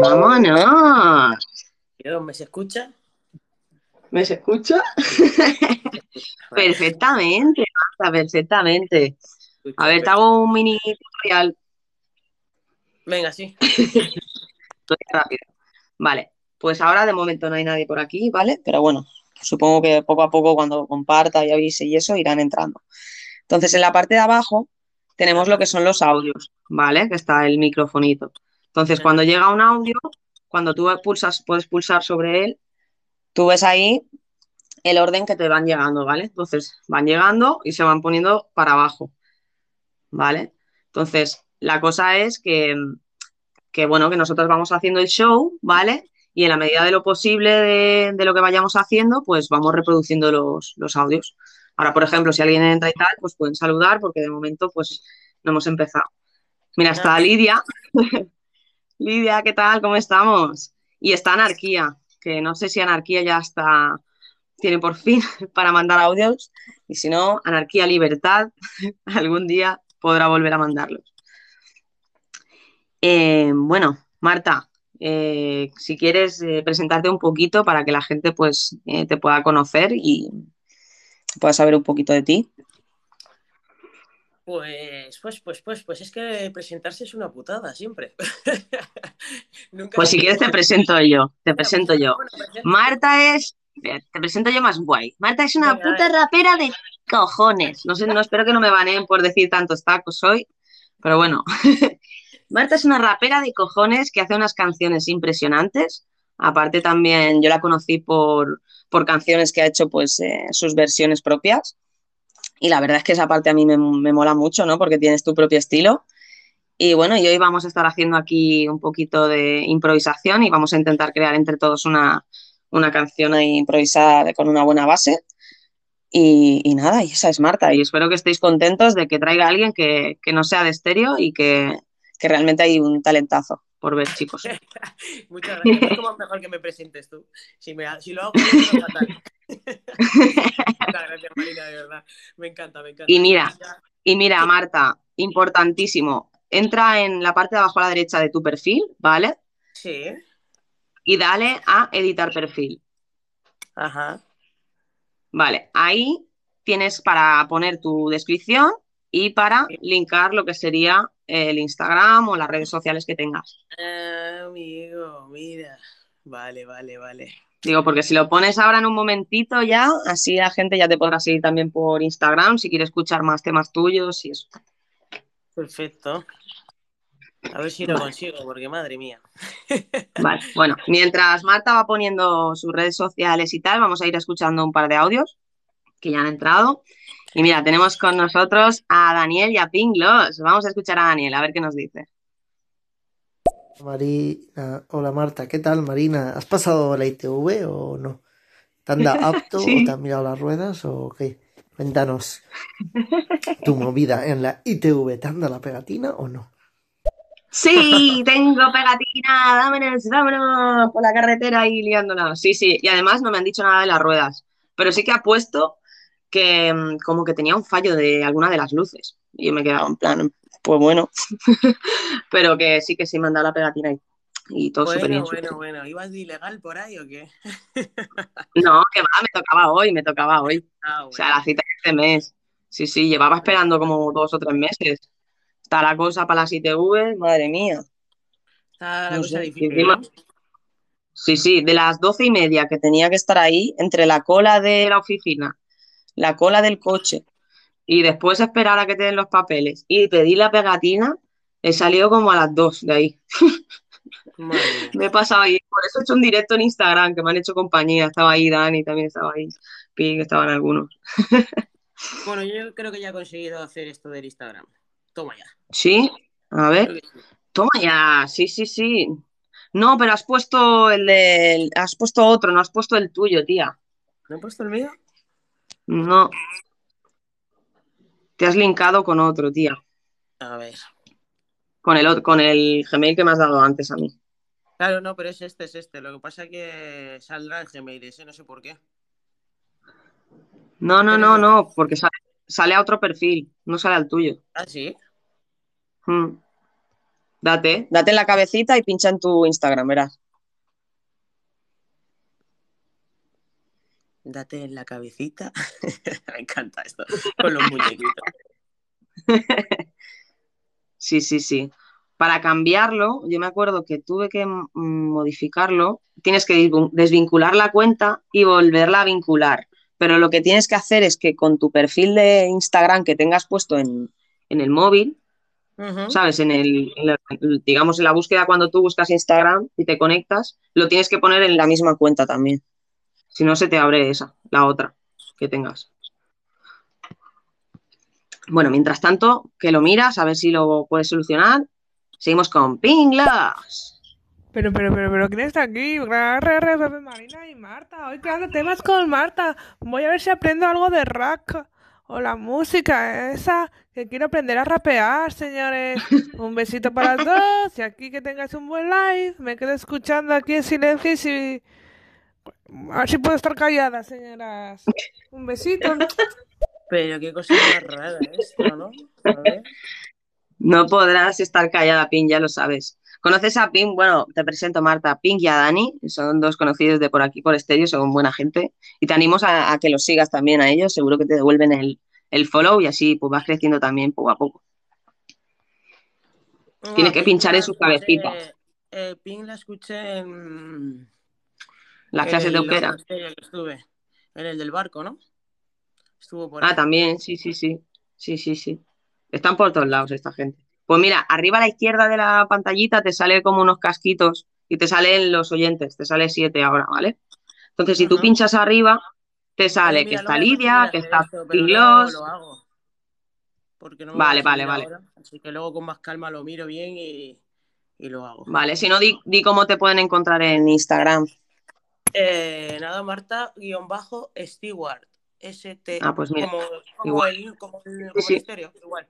¡Vámonos! ¿Me se escucha? ¿Me se escucha? perfectamente, perfectamente. A ver, te hago un mini tutorial. Venga, sí. rápido. Vale, pues ahora de momento no hay nadie por aquí, ¿vale? Pero bueno, supongo que poco a poco cuando comparta y avise y eso irán entrando. Entonces, en la parte de abajo tenemos lo que son los audios, ¿vale? Que está el microfonito. Entonces, cuando llega un audio, cuando tú pulsas, puedes pulsar sobre él, tú ves ahí el orden que te van llegando, ¿vale? Entonces, van llegando y se van poniendo para abajo, ¿vale? Entonces, la cosa es que, que bueno, que nosotros vamos haciendo el show, ¿vale? Y en la medida de lo posible de, lo que vayamos haciendo, pues vamos reproduciendo los, los, audios. Ahora, por ejemplo, si alguien entra y tal, pues pueden saludar porque de momento, pues no hemos empezado. Mira, está Lidia. Lidia, ¿qué tal? ¿Cómo estamos? Y está Anarquía, que no sé si Anarquía ya está, tiene por fin para mandar audios, y si no, Anarquía Libertad, algún día podrá volver a mandarlos. Eh, bueno, Marta, eh, si quieres eh, presentarte un poquito para que la gente pues te pueda conocer y pueda saber un poquito de ti. Pues, pues, pues, pues, pues es que presentarse es una putada siempre. pues si quieres te presento yo, te presento yo. Marta es, te presento yo más guay. Marta es una puta rapera de cojones. No sé, no espero que no me baneen por decir tantos tacos hoy, pero bueno. Marta es una rapera de cojones que hace unas canciones impresionantes. Aparte también yo la conocí por, por canciones que ha hecho pues eh, sus versiones propias y la verdad es que esa parte a mí me, mola mucho, ¿no? Porque tienes tu propio estilo. Y bueno, y hoy vamos a estar haciendo aquí un poquito de improvisación y vamos a intentar crear entre todos una, canción improvisada con una buena base. Y, nada, y esa es Marta. Y espero que estéis contentos de que traiga a alguien que, no sea de estéreo y que, realmente hay un talentazo por ver, chicos. Muchas gracias. Es como mejor que me presentes tú. Si, lo hago, fatal. Me encanta, me encanta. Y mira, y mira, Marta, importantísimo. Entra en la parte de abajo a la derecha de tu perfil, ¿vale? Sí. Y dale a editar perfil. Ajá. Vale, ahí tienes para poner tu descripción y para linkar lo que sería el Instagram o las redes sociales que tengas. Ah, amigo, mira. Vale, vale, vale. Digo, porque si lo pones ahora en un momentito ya, así la gente ya te podrá seguir también por Instagram si quiere escuchar más temas tuyos y eso. Perfecto. A ver si lo consigo, porque madre mía. Vale, bueno, mientras Marta va poniendo sus redes sociales y tal, vamos a ir escuchando un par de audios que ya han entrado. Y mira, tenemos con nosotros a Daniel y a Pinglos. Vamos a escuchar a Daniel, a ver qué nos dice. Marina, hola Marta, ¿qué tal Marina? ¿Has pasado la ITV o no? ¿Te anda apto o te han mirado las ruedas o qué? Cuéntanos tu movida en la ITV, ¿te anda la pegatina o no? Sí, tengo pegatina, vámonos, vámonos por la carretera y liándola. Sí, sí, y además no me han dicho nada de las ruedas, pero sí que ha puesto que mm, como que tenía un fallo de alguna de las luces. Y me he quedado en plan, pues bueno, pero que sí que sí me han dado la pegatina y, y todo súper bien. Bueno, bueno, ¿ibas de ilegal por ahí o qué? no, que va, me tocaba hoy, me tocaba hoy. Ah, o sea, la cita de este mes. Sí, sí, llevaba esperando como dos o tres meses. Está la cosa para las ITV, madre mía. Está la cosa difícil. Sí, sí, de las doce y media que tenía que estar ahí, entre la cola de la oficina, la cola del coche, y después esperar a que te den los papeles y pedir la pegatina, he salido como a las dos de ahí. me he pasado ahí, por eso he hecho un directo en Instagram, que me han hecho compañía, estaba ahí Dani, también estaba ahí, Ping, estaban algunos. bueno, yo creo que ya he conseguido hacer esto del Instagram. Toma ya. ¿Sí? A ver. Toma ya, sí, sí, sí. No, pero has puesto el de... Has puesto otro, no has puesto el tuyo, tía. ¿No he puesto el mío? No. Te has linkado con otro, tía. A ver. Con el, con el Gmail que me has dado antes a mí. Claro, no, pero es este, es este. Lo que pasa es que saldrá el Gmail ese, no sé por qué. No, no, no, no, porque sale, a otro perfil, no sale al tuyo. ¿Ah, sí? Hmm. Date, date en la cabecita y pincha en tu Instagram, verás. Date en la cabecita. Me encanta esto. Con los muñequitos. Sí, sí, sí. Para cambiarlo, yo me acuerdo que tuve que modificarlo. Tienes que desvin- desvincular la cuenta y volverla a vincular. Pero lo que tienes que hacer es que con tu perfil de Instagram que tengas puesto en, en el móvil. ¿sabes? En el, en digamos, en la búsqueda cuando tú buscas Instagram y te conectas, lo tienes que poner en la misma cuenta también. Si no, se te abre esa, la otra que tengas. Bueno, mientras tanto, que lo miras, a ver si lo puedes solucionar. Seguimos con Pinglas. Pero, pero, pero, pero, ¿quién está aquí? Marina y Marta. Hoy creando temas con Marta. Voy a ver si aprendo algo de rock. O la música esa, que quiero aprender a rapear, señores. Un besito para los dos. Y aquí que tengáis un buen live. Me quedo escuchando aquí en silencio y si... A ver si puedo estar callada, señoras. Un besito. Pero qué cosa más rara esto, ¿no? A ver. No podrás estar callada, Ping, ya lo sabes. ¿Conoces a Ping? Bueno, te presento Marta, Ping y a Dani. Son dos conocidos de por aquí, por estéreo, son buena gente. Y te animo a, a que los sigas también a ellos. Seguro que te devuelven el, el follow y así pues vas creciendo también poco a poco. Tienes que Ah, pinchar Ping en sus cabecitas. eh, Ping la escuché en, Las clases de euskera. estuve. En el del barco, ¿no? Estuvo por ahí. Ah, también, sí, sí, sí. Sí, sí, sí. Están por todos lados esta gente. Pues mira, arriba a la izquierda de la pantallita te sale como unos casquitos y te salen los oyentes, te sale siete ahora, ¿vale? Entonces, si tú pinchas arriba, te sale que está Lidia, que está. Porque no me Vale, vale, vale. ahora, así que luego con más calma lo miro bien y, y lo hago. Vale, si no, di, di cómo te pueden encontrar en Instagram. Eh, nada, Marta, guion bajo, Stewart. ST. Ah, pues mira, como, como igual. el, como el, como sí. el estéreo, igual.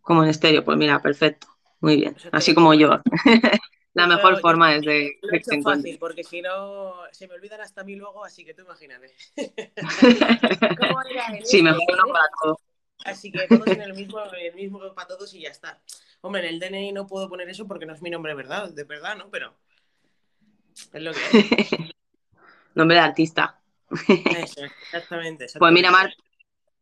como en estéreo. Pues mira, perfecto. Muy bien. Eso te Así como yo. La Yo mejor yo forma es de, lo he hecho fácil, porque si no se me olvidan hasta mí luego, así que tú imagínate. ¿Cómo era en Sí, mejor uno para todo. Así que todos en el mismo, el mismo para todos y ya está. Hombre, en el DNI no puedo poner eso porque no es mi nombre verdad, de verdad, ¿no? Pero es lo que es. Nombre de artista. Eso, exactamente, Pues mira. Marta,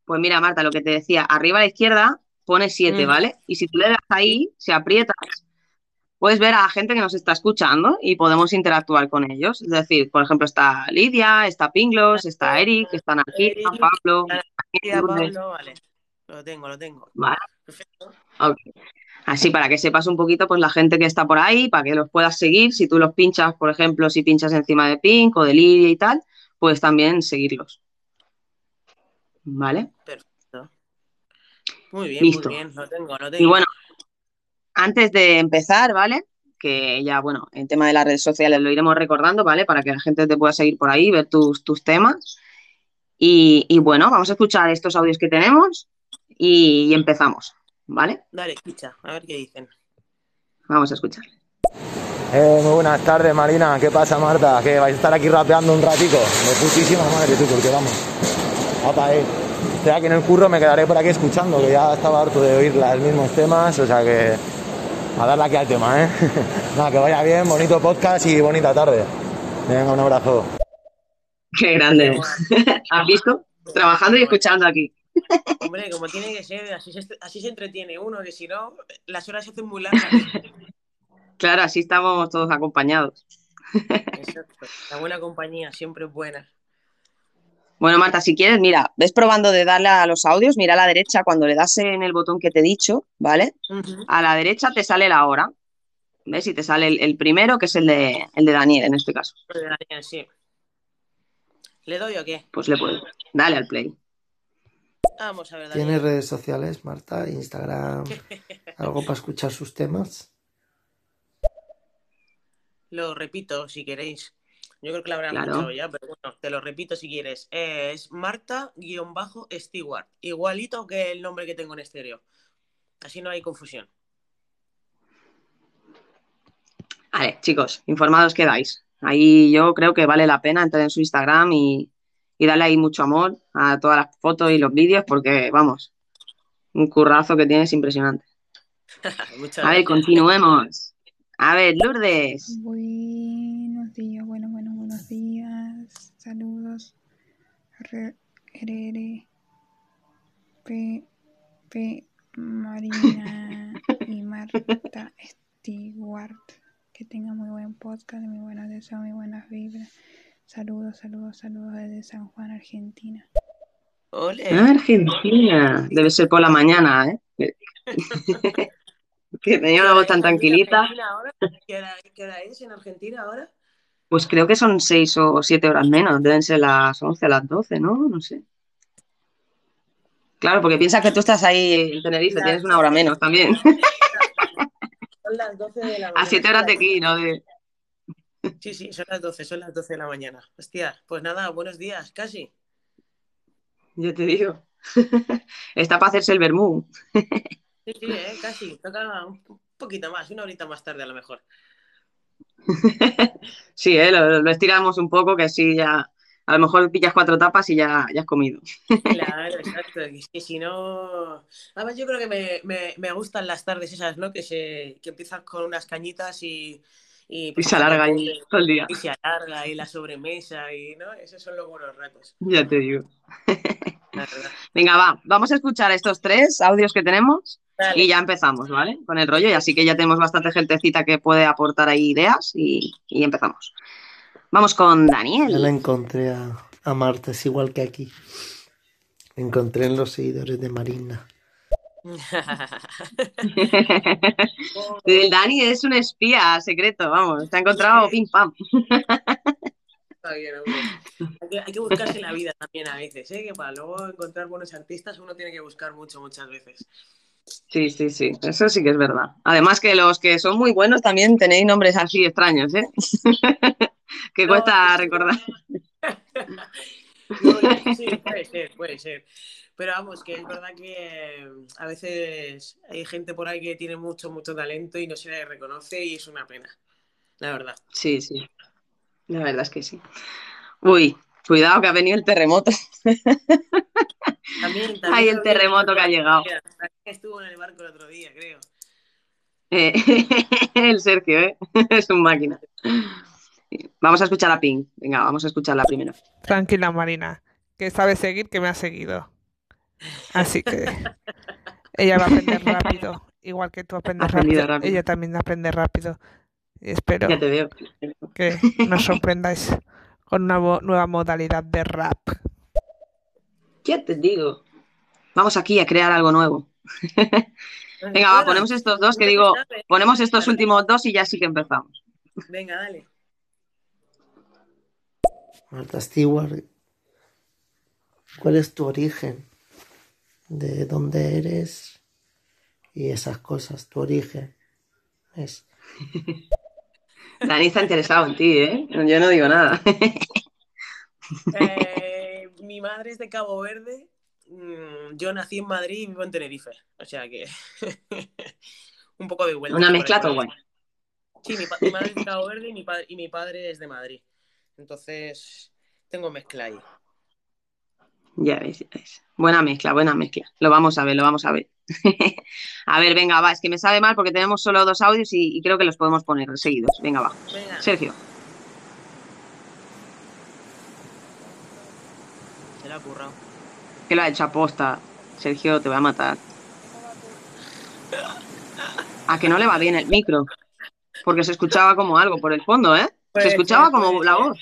pues mira, Marta, lo que te decía, arriba a la izquierda pone 7, Ujú. ¿vale? Y si tú le das ahí, si aprietas, puedes ver a la gente que nos está escuchando y podemos interactuar con ellos. Es decir, por ejemplo, está Lidia, está Pinglos, está Eric, está Narcisa, Eric, Pablo. Pablo, vale. Lo tengo, lo tengo. Vale, Perfecto. Así para que sepas un poquito, pues la gente que está por ahí, para que los puedas seguir. Si tú los pinchas, por ejemplo, si pinchas encima de Pink o de Lidia y tal, puedes también seguirlos. ¿Vale? Perfecto. Muy bien, Listo. muy bien, lo tengo, lo tengo. Y bueno, antes de empezar, ¿vale? Que ya, bueno, en tema de las redes sociales lo iremos recordando, ¿vale? Para que la gente te pueda seguir por ahí, ver tus, tus temas. Y, y bueno, vamos a escuchar estos audios que tenemos y, y empezamos, ¿vale? Dale, escucha, a ver qué dicen. Vamos a escuchar. Eh, muy buenas tardes, Marina. ¿Qué pasa, Marta? Que vais a estar aquí rapeando un ratico. De putísima madre, tú, porque vamos. Apa, eh. Estoy aquí en el curro, me quedaré por aquí escuchando, que ya estaba harto de oír los mismos temas, o sea que a darle aquí al tema, ¿eh? Nada, que vaya bien, bonito podcast y bonita tarde. Venga, un abrazo. Qué grande. ¿Has visto? Trabajando y escuchando aquí. Hombre, como tiene que ser, así se, así se entretiene uno, que si no, las horas se hacen muy largas. Claro, así estamos todos acompañados. Exacto. La buena compañía siempre es buena. Bueno, Marta, si quieres, mira, ves probando de darle a los audios, mira a la derecha cuando le das en el botón que te he dicho, ¿vale? A la derecha te sale la hora. ¿Ves? Y te sale el, el primero, que es el de, el de Daniel en este caso. Lo de Daniel, sí. ¿Le doy o qué? Pues le puedes. Dale al play. Vamos a ver, ¿Tienes redes sociales, Marta? Instagram, algo para escuchar sus temas. Lo repito si queréis. Yo creo que lo habrán Claro. escuchado ya, pero bueno, te lo repito si quieres. Es Marta-Stewart. Igualito que el nombre que tengo en estéreo. Así no hay confusión. Vale, chicos, informados quedáis. Ahí yo creo que vale la pena entrar en su Instagram y, y darle ahí mucho amor a todas las fotos y los vídeos porque, vamos, un currazo que tienes impresionante. Muchas A ver, continuemos. A ver, Lourdes. Buenos días, bueno, bueno, buenos días. Saludos. RR, P, P, Marina y Marta Stewart. Que tengan muy buen podcast, muy buenos deseos, muy buenas vibras. Saludos, saludos, saludos desde San Juan, Argentina. Ole. Ah, Argentina. Debe ser por la mañana, ¿eh? que tenía una voz tan ¿Qué hora es en tranquilita. Argentina ahora? ¿Qué hora, qué hora es en Argentina ahora? Pues creo que son seis o siete horas menos. Deben ser las once, las doce, ¿no? No sé. Claro, porque piensa que tú estás ahí en Tenerife, tienes una hora menos también. Son las 12 de la mañana. A siete horas de aquí, ¿no? De... Sí, sí, son las 12, son las 12 de la mañana. Hostia, pues nada, buenos días, casi. Yo te digo. Está para hacerse el vermú. Sí, sí, eh, casi. Toca un poquito más, una horita más tarde a lo mejor. Sí, ¿eh? lo, lo estiramos un poco, que así ya. A lo mejor pillas cuatro tapas y ya, ya has comido. Claro, exacto. Que si no. Además, yo creo que me, me, me gustan las tardes esas, ¿no? Que se que empiezas con unas cañitas y. Y, Y pues, se alarga ahí todo el día. Y se alarga y la sobremesa y, ¿no? Esos son los buenos ratos, Ya te digo. la. Venga, va, vamos a escuchar estos tres audios que tenemos Dale. y ya empezamos, ¿vale? Con el rollo, y así que ya tenemos bastante gentecita que puede aportar ahí ideas y, y empezamos. Vamos con Ya la Daniel. encontré a, a Marta, es igual que aquí. La encontré en los seguidores de Marina. El Dani es un espía secreto, vamos, te ha encontrado pim pam. Está bien, hombre. Hay que, hay que buscarse la vida también a veces, ¿eh? Que para luego encontrar buenos artistas uno tiene que buscar mucho, muchas veces. Sí, sí, sí, eso sí que es verdad. Además que los que son muy buenos también tenéis nombres así extraños, ¿eh? que cuesta recordar. No, sí, puede ser, puede ser. Pero vamos, que es verdad que eh, a veces hay gente por ahí que tiene mucho, mucho talento y no se le reconoce y es una pena, la verdad. Sí, sí, la verdad es que sí. Uy, cuidado que ha venido el terremoto. También, también Ay, el terremoto que ha llegado. Estuvo en el barco el otro día, creo. Eh, el Sergio, ¿eh? Es un máquina. Vamos a escuchar a Pink. Venga, vamos a escucharla primero. Tranquila, Marina, que sabe seguir, que me ha seguido. Así que ella va a aprender rápido, igual que tú aprendes rápido. rápido. Ella también aprende rápido. Y espero Ya te veo. que nos sorprendáis con una nueva modalidad de rap. Ya te digo. Vamos aquí a crear algo nuevo. Venga, va, ponemos estos dos que digo, ponemos estos últimos dos y ya sí que empezamos. Venga, dale. Marta Stewart, ¿cuál es tu origen? ¿De dónde eres? Y esas cosas, tu origen. Es. Dani está interesado en ti, ¿eh? Yo no digo nada. Eh, mi madre es de Cabo Verde. Mm, Yo nací en Madrid y vivo en Tenerife. O sea que. un poco de vuelta. Una mezcla todo guay. Sí, mi, madre es de Cabo Verde y mi, padre, y mi padre es de Madrid. Entonces, tengo mezcla ahí. Ya ves, ya ves. Buena mezcla, buena mezcla. Lo vamos a ver, lo vamos a ver. A ver, venga, va, es que me sabe mal porque tenemos solo dos audios y, y creo que los podemos poner seguidos. Venga, va. Venga. Sergio. Se la ha currado. que lo ha hecho aposta. Sergio, te voy a matar. A que no le va bien el micro. Porque se escuchaba como algo por el fondo, ¿eh? Se escuchaba como la voz.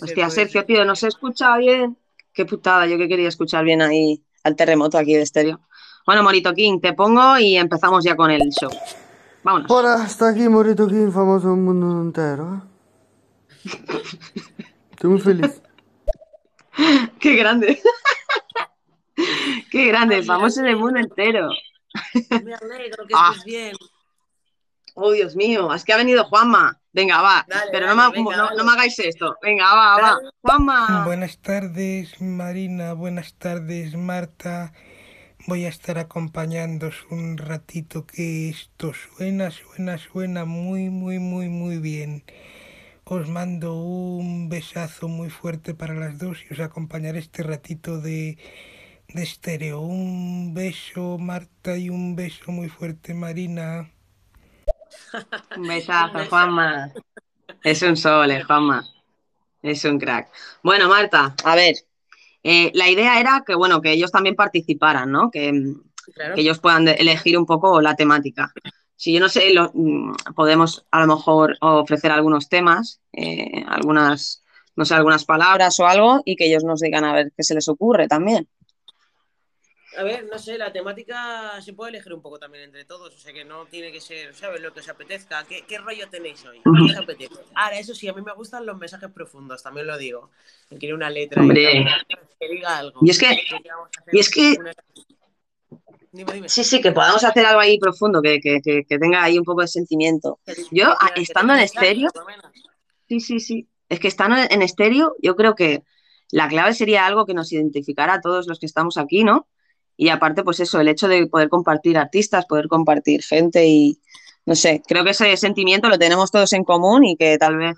Hostia, Sergio, ser. tío, no se escucha bien. Qué putada, yo que quería escuchar bien ahí al terremoto aquí de estéreo. Bueno, Morito King, te pongo y empezamos ya con el show. Vámonos. Hola, está aquí Morito King, famoso en el mundo entero. ¿eh? Estoy muy feliz. Qué grande. Qué grande, famoso en el mundo entero. Me alegro que Ah. estés bien. Oh, Dios mío, es que ha venido Juanma. Venga, va. Dale, Pero dale, no, me, venga, no- no me hagáis esto. Venga, va, va. Juanma. Buenas tardes, Marina. Buenas tardes, Marta. Voy a estar acompañándoos un ratito que esto suena, suena, suena muy, muy, muy, muy bien. Os mando un besazo muy fuerte para las dos y os acompañaré este ratito de, de estéreo. Un beso, Marta, y un beso muy fuerte, Marina. Un besazo, Juanma. Es un sole, Juanma. Es un crack. Bueno, Marta, a ver. eh, la idea era que, bueno, que ellos también participaran, ¿no? Que, Claro. que ellos puedan elegir un poco la temática. Si yo no sé, lo- mm, podemos a lo mejor ofrecer algunos temas, eh, algunas, no sé, algunas palabras o algo, y que ellos nos digan a ver qué se les ocurre también. A ver, no sé, la temática se puede elegir un poco también entre todos, o sea que no tiene que ser, ¿sabes? Lo que os apetezca. ¿Qué, qué rollo tenéis hoy? ¿Qué os apetece? Ahora, eso sí, a mí me gustan los mensajes profundos, también lo digo. Que quiere una letra y Hombre. que diga algo. Y es que- y es que- una- Dime, dime. Sí, sí, que podamos hacer algo ahí profundo, que, que- que- que tenga ahí un poco de sentimiento. Yo, estando en estéreo. Sí, sí, sí. Es que estando en estéreo, yo creo que la clave sería algo que nos identificara a todos los que estamos aquí, ¿no? Y aparte, pues eso, el hecho de poder compartir artistas, poder compartir gente y, no sé, creo que ese sentimiento lo tenemos todos en común y que tal vez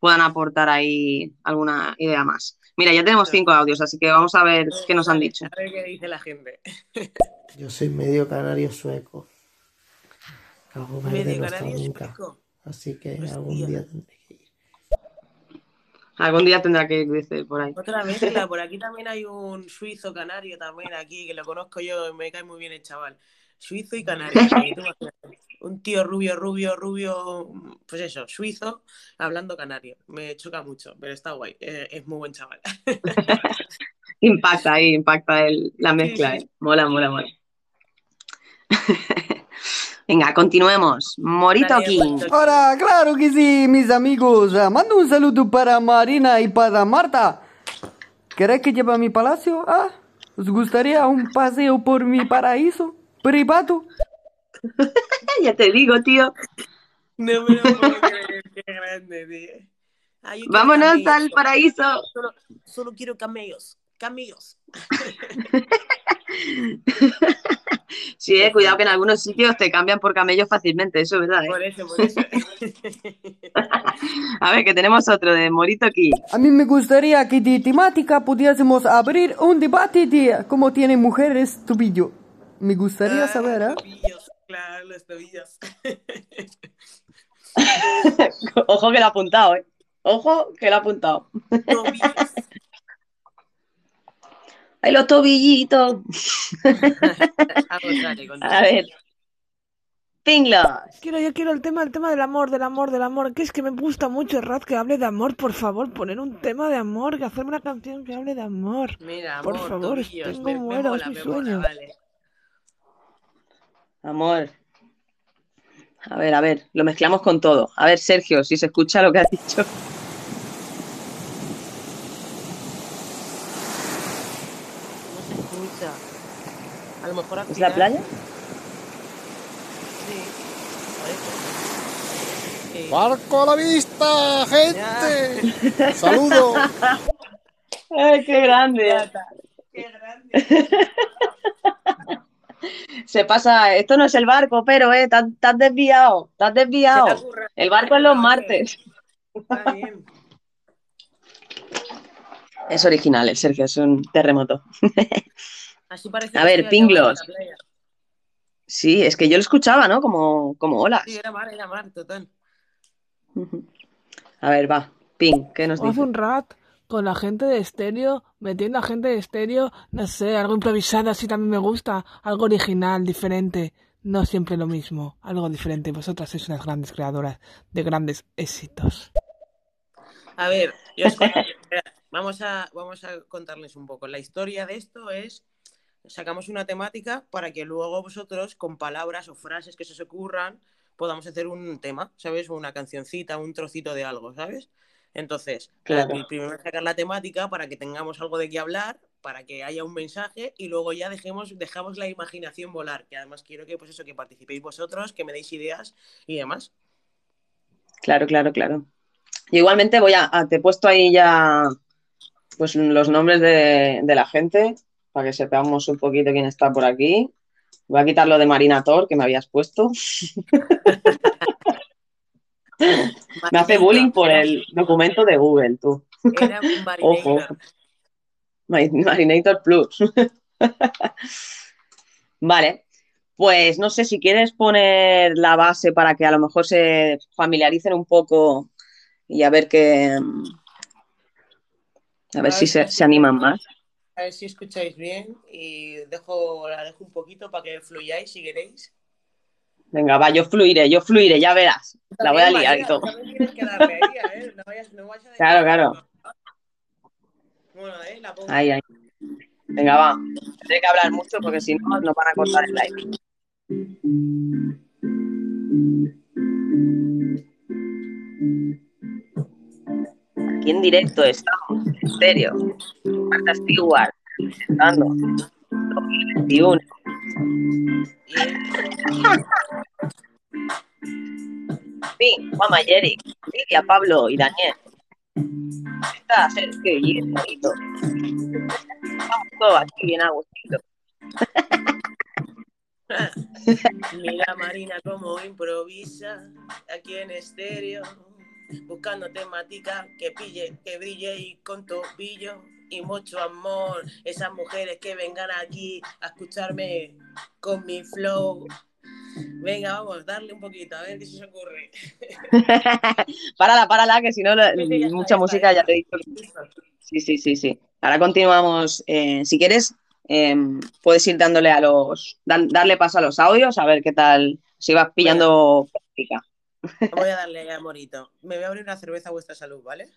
puedan aportar ahí alguna idea más. Mira, ya tenemos cinco audios, así que vamos a ver qué nos han dicho. A ver qué dice la gente. Yo soy medio canario sueco. Verde Medio no está canario nunca. sueco. Así que Hostia. algún día tendré. Algún día tendrá que ir, dice por ahí. Otra mezcla, por aquí también hay un suizo canario también aquí, que lo conozco yo, me cae muy bien el chaval. Suizo y canario. un tío rubio, rubio, rubio, pues eso, suizo, hablando canario. Me choca mucho, pero está guay. eh, es muy buen chaval. Impacta ahí, impacta el- la mezcla. ¿eh? Mola, mola, mola. Venga, continuemos. Morito. Morito. Hola, claro que sí, mis amigos. Ah, Mando un saludo para Marina y para Marta. ¿Queréis que lleve a mi palacio? Ah, ¿os gustaría un paseo por mi paraíso privado? Ya te digo, tío. No me lo puedo creer, qué grande, tío. Quiero Vámonos camellos. al paraíso. Solo, solo quiero camellos, camellos. Sí, eh, cuidado que en algunos sitios te cambian por camellos fácilmente, eso es verdad. ¿eh? Por eso, por eso. A ver, que tenemos otro de Morito King. A mí me gustaría que de temática pudiésemos abrir un debate de cómo tienen mujeres tobillo. Me gustaría Ah, saber, ¿eh? Tobillos, claro, los tobillos. Ojo que lo ha apuntado, ¿eh? Ojo que lo ha apuntado. Tobillos. ¡Ay, los tobillitos! A ver. Pinglos. Quiero, yo quiero el tema, el tema del amor, del amor, del amor. Que es que me gusta mucho, Rat, que hable de amor, por favor. Poner un tema de amor, que hacerme una canción que hable de amor. Mira, Por amor, favor, tobillos, tengo me, me muero, mola, es mi me mola, sueño. vale. Amor. A ver, a ver, lo mezclamos con todo. A ver, Sergio, si se escucha lo que has dicho. No se escucha. A lo mejor al ¿Es la playa? Sí. ¡Barco a la vista, gente! ¡Saludo! ¡Ay, qué grande! Qué grande. Se pasa, esto no es el barco, pero, ¿eh? Te has te has desviado, te has Se te desviado. El barco es los martes. Está bien. Es original, el Sergio, es un terremoto. Así parece A que ver, Pinglos. Sí, es que yo lo escuchaba, ¿no? Como, como olas. Sí, era mar, era mar, total. A ver, va. Ping, ¿qué nos dice? un rat con la gente de estéreo, metiendo a gente de estéreo, no sé, algo improvisado así también me gusta, algo original, diferente, no siempre lo mismo, algo diferente. Vosotras sois unas grandes creadoras de grandes éxitos. A ver, yo os vamos, a, vamos a contarles un poco. La historia de esto es, sacamos una temática para que luego vosotros, con palabras o frases que se os ocurran, podamos hacer un tema, ¿sabes? Una cancioncita, un trocito de algo, ¿sabes? Entonces, Claro. el primero es sacar la temática para que tengamos algo de qué hablar, para que haya un mensaje y luego ya dejemos, dejamos la imaginación volar, que además quiero que pues eso, que participéis vosotros, que me deis ideas y demás. Claro, claro, claro. Yo igualmente voy a, a- te he puesto ahí ya pues los nombres de, de la gente para que sepamos un poquito quién está por aquí. Voy a quitar lo de Marina Tor que me habías puesto. Me hace bullying por el documento de Google, tú. Era un Ojo. marinator. Ma- Marinator Plus. Vale, pues no sé si quieres poner la base para que a lo mejor se familiaricen un poco y a ver qué. A ver si se, se animan más. A ver si escucháis bien y dejo, la dejo un poquito para que fluyáis si queréis. Venga, va, yo fluiré, yo fluiré, ya verás. La voy a liar y todo. que ¿eh? No vayas, no vayas a Claro, claro. Bueno, ¿eh? La pongo. Ahí, ahí. Venga, va. Tendré que hablar mucho porque si no, nos van a cortar el live. En directo estamos, en serio. Marta Stewart, presentando 2021. Sí, Juan Mayeri, Lidia, Pablo y Daniel. Está Sergio y bonito. Estamos todos aquí bien a gustito. Mira Marina cómo improvisa aquí en estéreo, buscando temática que pille, que brille y con tobillo y mucho amor. Esas mujeres que vengan aquí a escucharme con mi flow. Venga, vamos, darle un poquito, a ver qué se os ocurre. párala, párala, que si no, Sí, mucha está, música ya ya te he dicho. Sí, sí, sí, sí. Ahora continuamos. eh, si quieres, eh, puedes ir dándole a los, dan- darle paso a los audios, a ver qué tal, si vas pillando práctica. Voy a darle amorito. Me voy a abrir una cerveza a vuestra salud, ¿vale?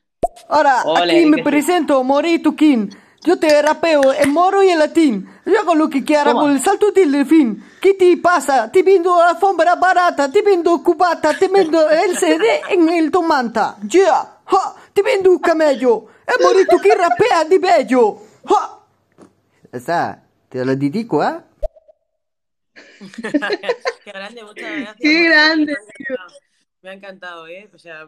Ahora, Ole, aquí me presento, Morito King. Yo te rapeo en moro y en latín. Yo hago lo que quiera Toma. con el salto del delfín. ¿Qué te pasa? Te vendo alfombra barata, te vendo cubata, te vendo el CD en el tomanta. Yeah, ha, te vendo un camello. Es Morito King rapea di bello. Ha. Esa, te lo dedico, ¿eh? Qué grande, muchas gracias. Qué grande, encantado, me ha encantado, ¿eh? O sea,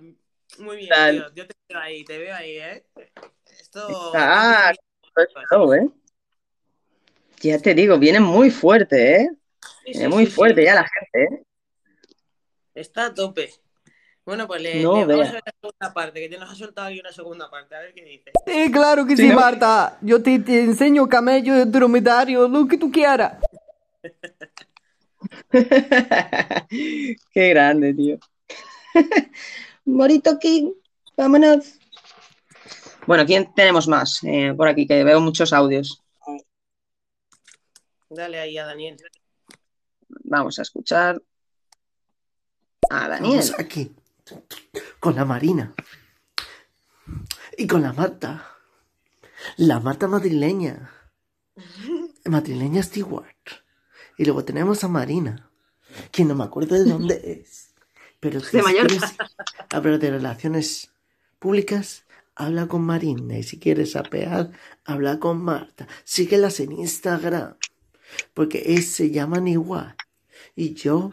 muy bien, tío. Yo te veo ahí, te veo ahí, ¿eh? Esto. Ah, claro, ¿eh? Ya te digo, viene muy fuerte, ¿eh? Sí, Viene muy sí, sí. fuerte ya la gente, ¿eh? Está a tope. Bueno, pues le, No le vamos a ver la segunda parte, que te nos ha soltado ahí una segunda parte, a ver qué dice. Sí, claro que Sí, sí, ¿no? Marta. Yo te, te enseño camello, dromedario, lo que tú quieras. Qué grande, tío. Morito King, vámonos. Bueno, ¿quién tenemos más eh, por aquí? Que veo muchos audios. Dale ahí a Daniel. Vamos a escuchar a Daniel. Vamos aquí. Con la Marina. Y con la Marta. La Marta madrileña. Madrileña Stewart. Y luego tenemos a Marina. Que no me acuerdo de dónde es. Pero si De Mallorca. quieres hablar de relaciones públicas, habla con Marina. Y si quieres apear, habla con Marta. Síguelas en Instagram. Porque se llaman igual. Y yo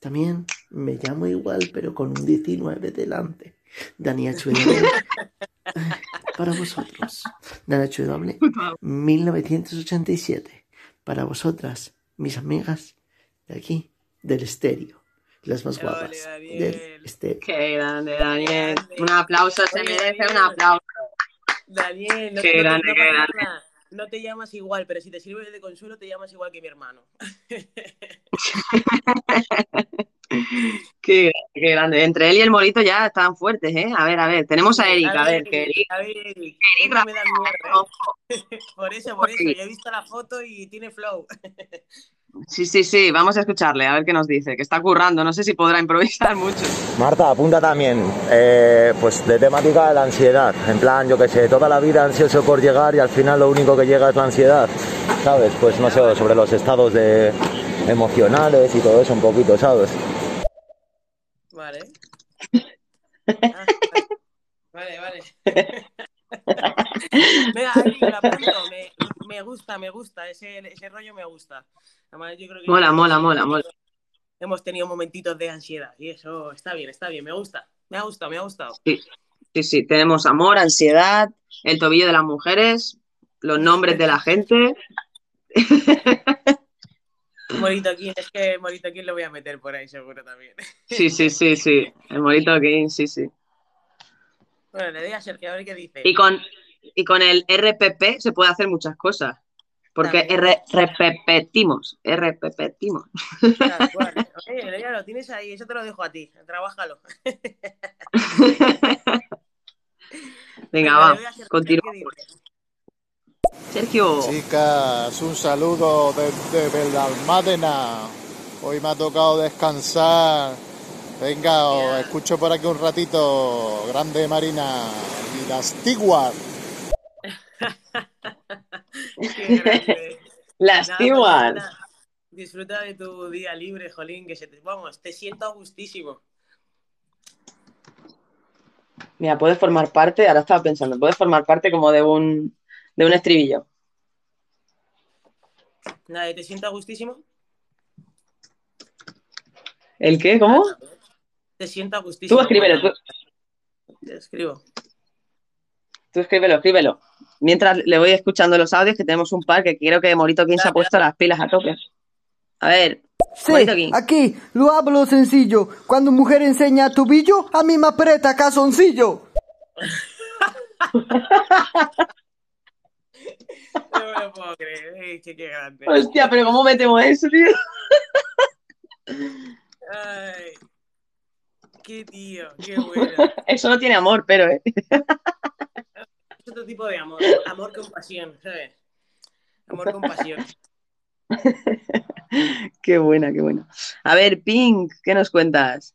también me llamo igual, pero con un 19 delante. Dani HW. Para vosotros. Dani HW. 1987. Para vosotras, mis amigas de aquí, del estéreo. Las más guapas Daniel. del estéreo. Qué grande, Daniel. Un aplauso, se Oye, merece Daniel. un aplauso. Daniel, no, Qué no te- grande, no qué pasa grande. No te llamas igual, pero si te sirve de consuelo, te llamas igual que mi hermano. Qué grande, qué grande. Entre él y el Morito ya están fuertes, ¿eh? A ver, a ver. Tenemos a Eric, a ver, que Eric. A ver, Eric. Eric Eric me da miedo, ¿eh? Por eso, por eso. Sí. Yo he visto la foto y tiene flow. Sí, sí, sí, vamos a escucharle, a ver qué nos dice, que está currando, no sé si podrá improvisar mucho. Marta, apunta también, eh, pues de temática de la ansiedad. En plan, yo que sé, toda la vida ansioso por llegar y al final lo único que llega es la ansiedad. ¿Sabes? Pues no sé, sobre los estados de emocionales y todo eso un poquito, ¿sabes? Vale. Ah, vale, vale. Venga, apunto. Me, me gusta, me gusta. Ese, ese rollo me gusta. Además, yo creo que Mola, mola, mola, mola. hemos tenido momentitos de ansiedad y eso está bien, está bien, me gusta. Me ha gustado, me ha gustado. Sí, sí, sí, tenemos amor, ansiedad, el tobillo de las mujeres, los nombres de la gente. Morito King, es que Morito King lo voy a meter por ahí seguro también. Sí, sí, sí, sí, el Morito King, sí, sí. Bueno, le doy a Sergio a ver qué dice. Y con, y con el RPP se puede hacer muchas cosas. Porque re- repetimos, repetimos. Tal cual. Oye, ya lo tienes ahí, eso te lo dejo a ti. Trabájalo. Venga, va, le voy a hacer- continúa. ¿qué dices? Sergio, Chicas, un saludo desde Belalmádena. Hoy me ha tocado descansar. Venga, os escucho por aquí un ratito. Grande Marina y las grande. las Stewart. Disfruta de tu día libre, Jolín, que se te... Vamos, te siento a gustísimo. Mira, puedes formar parte, ahora estaba pensando, puedes formar parte como de un, de un estribillo. Nada, te siento a gustísimo. ¿El qué? ¿Cómo? Te siento a gustísimo. Tú escríbelo, tú, Te escribo. tú escríbelo, escríbelo. Mientras le voy escuchando los audios, que tenemos un par que creo que Morito King se ha puesto las pilas a tope. A ver, Sí, Morito King. aquí lo hablo sencillo. Cuando mujer enseña tubillo, a mí me aprieta calzoncillo. No me lo puedo creer. qué, qué grande. Hostia, pero ¿cómo metemos eso, tío? Ay. Qué tío, qué bueno. Eso no tiene amor, pero, ¿eh? Es otro tipo de amor. Amor con pasión, ¿sabes? Amor con pasión. Qué buena, qué buena. A ver, Pink, ¿qué nos cuentas?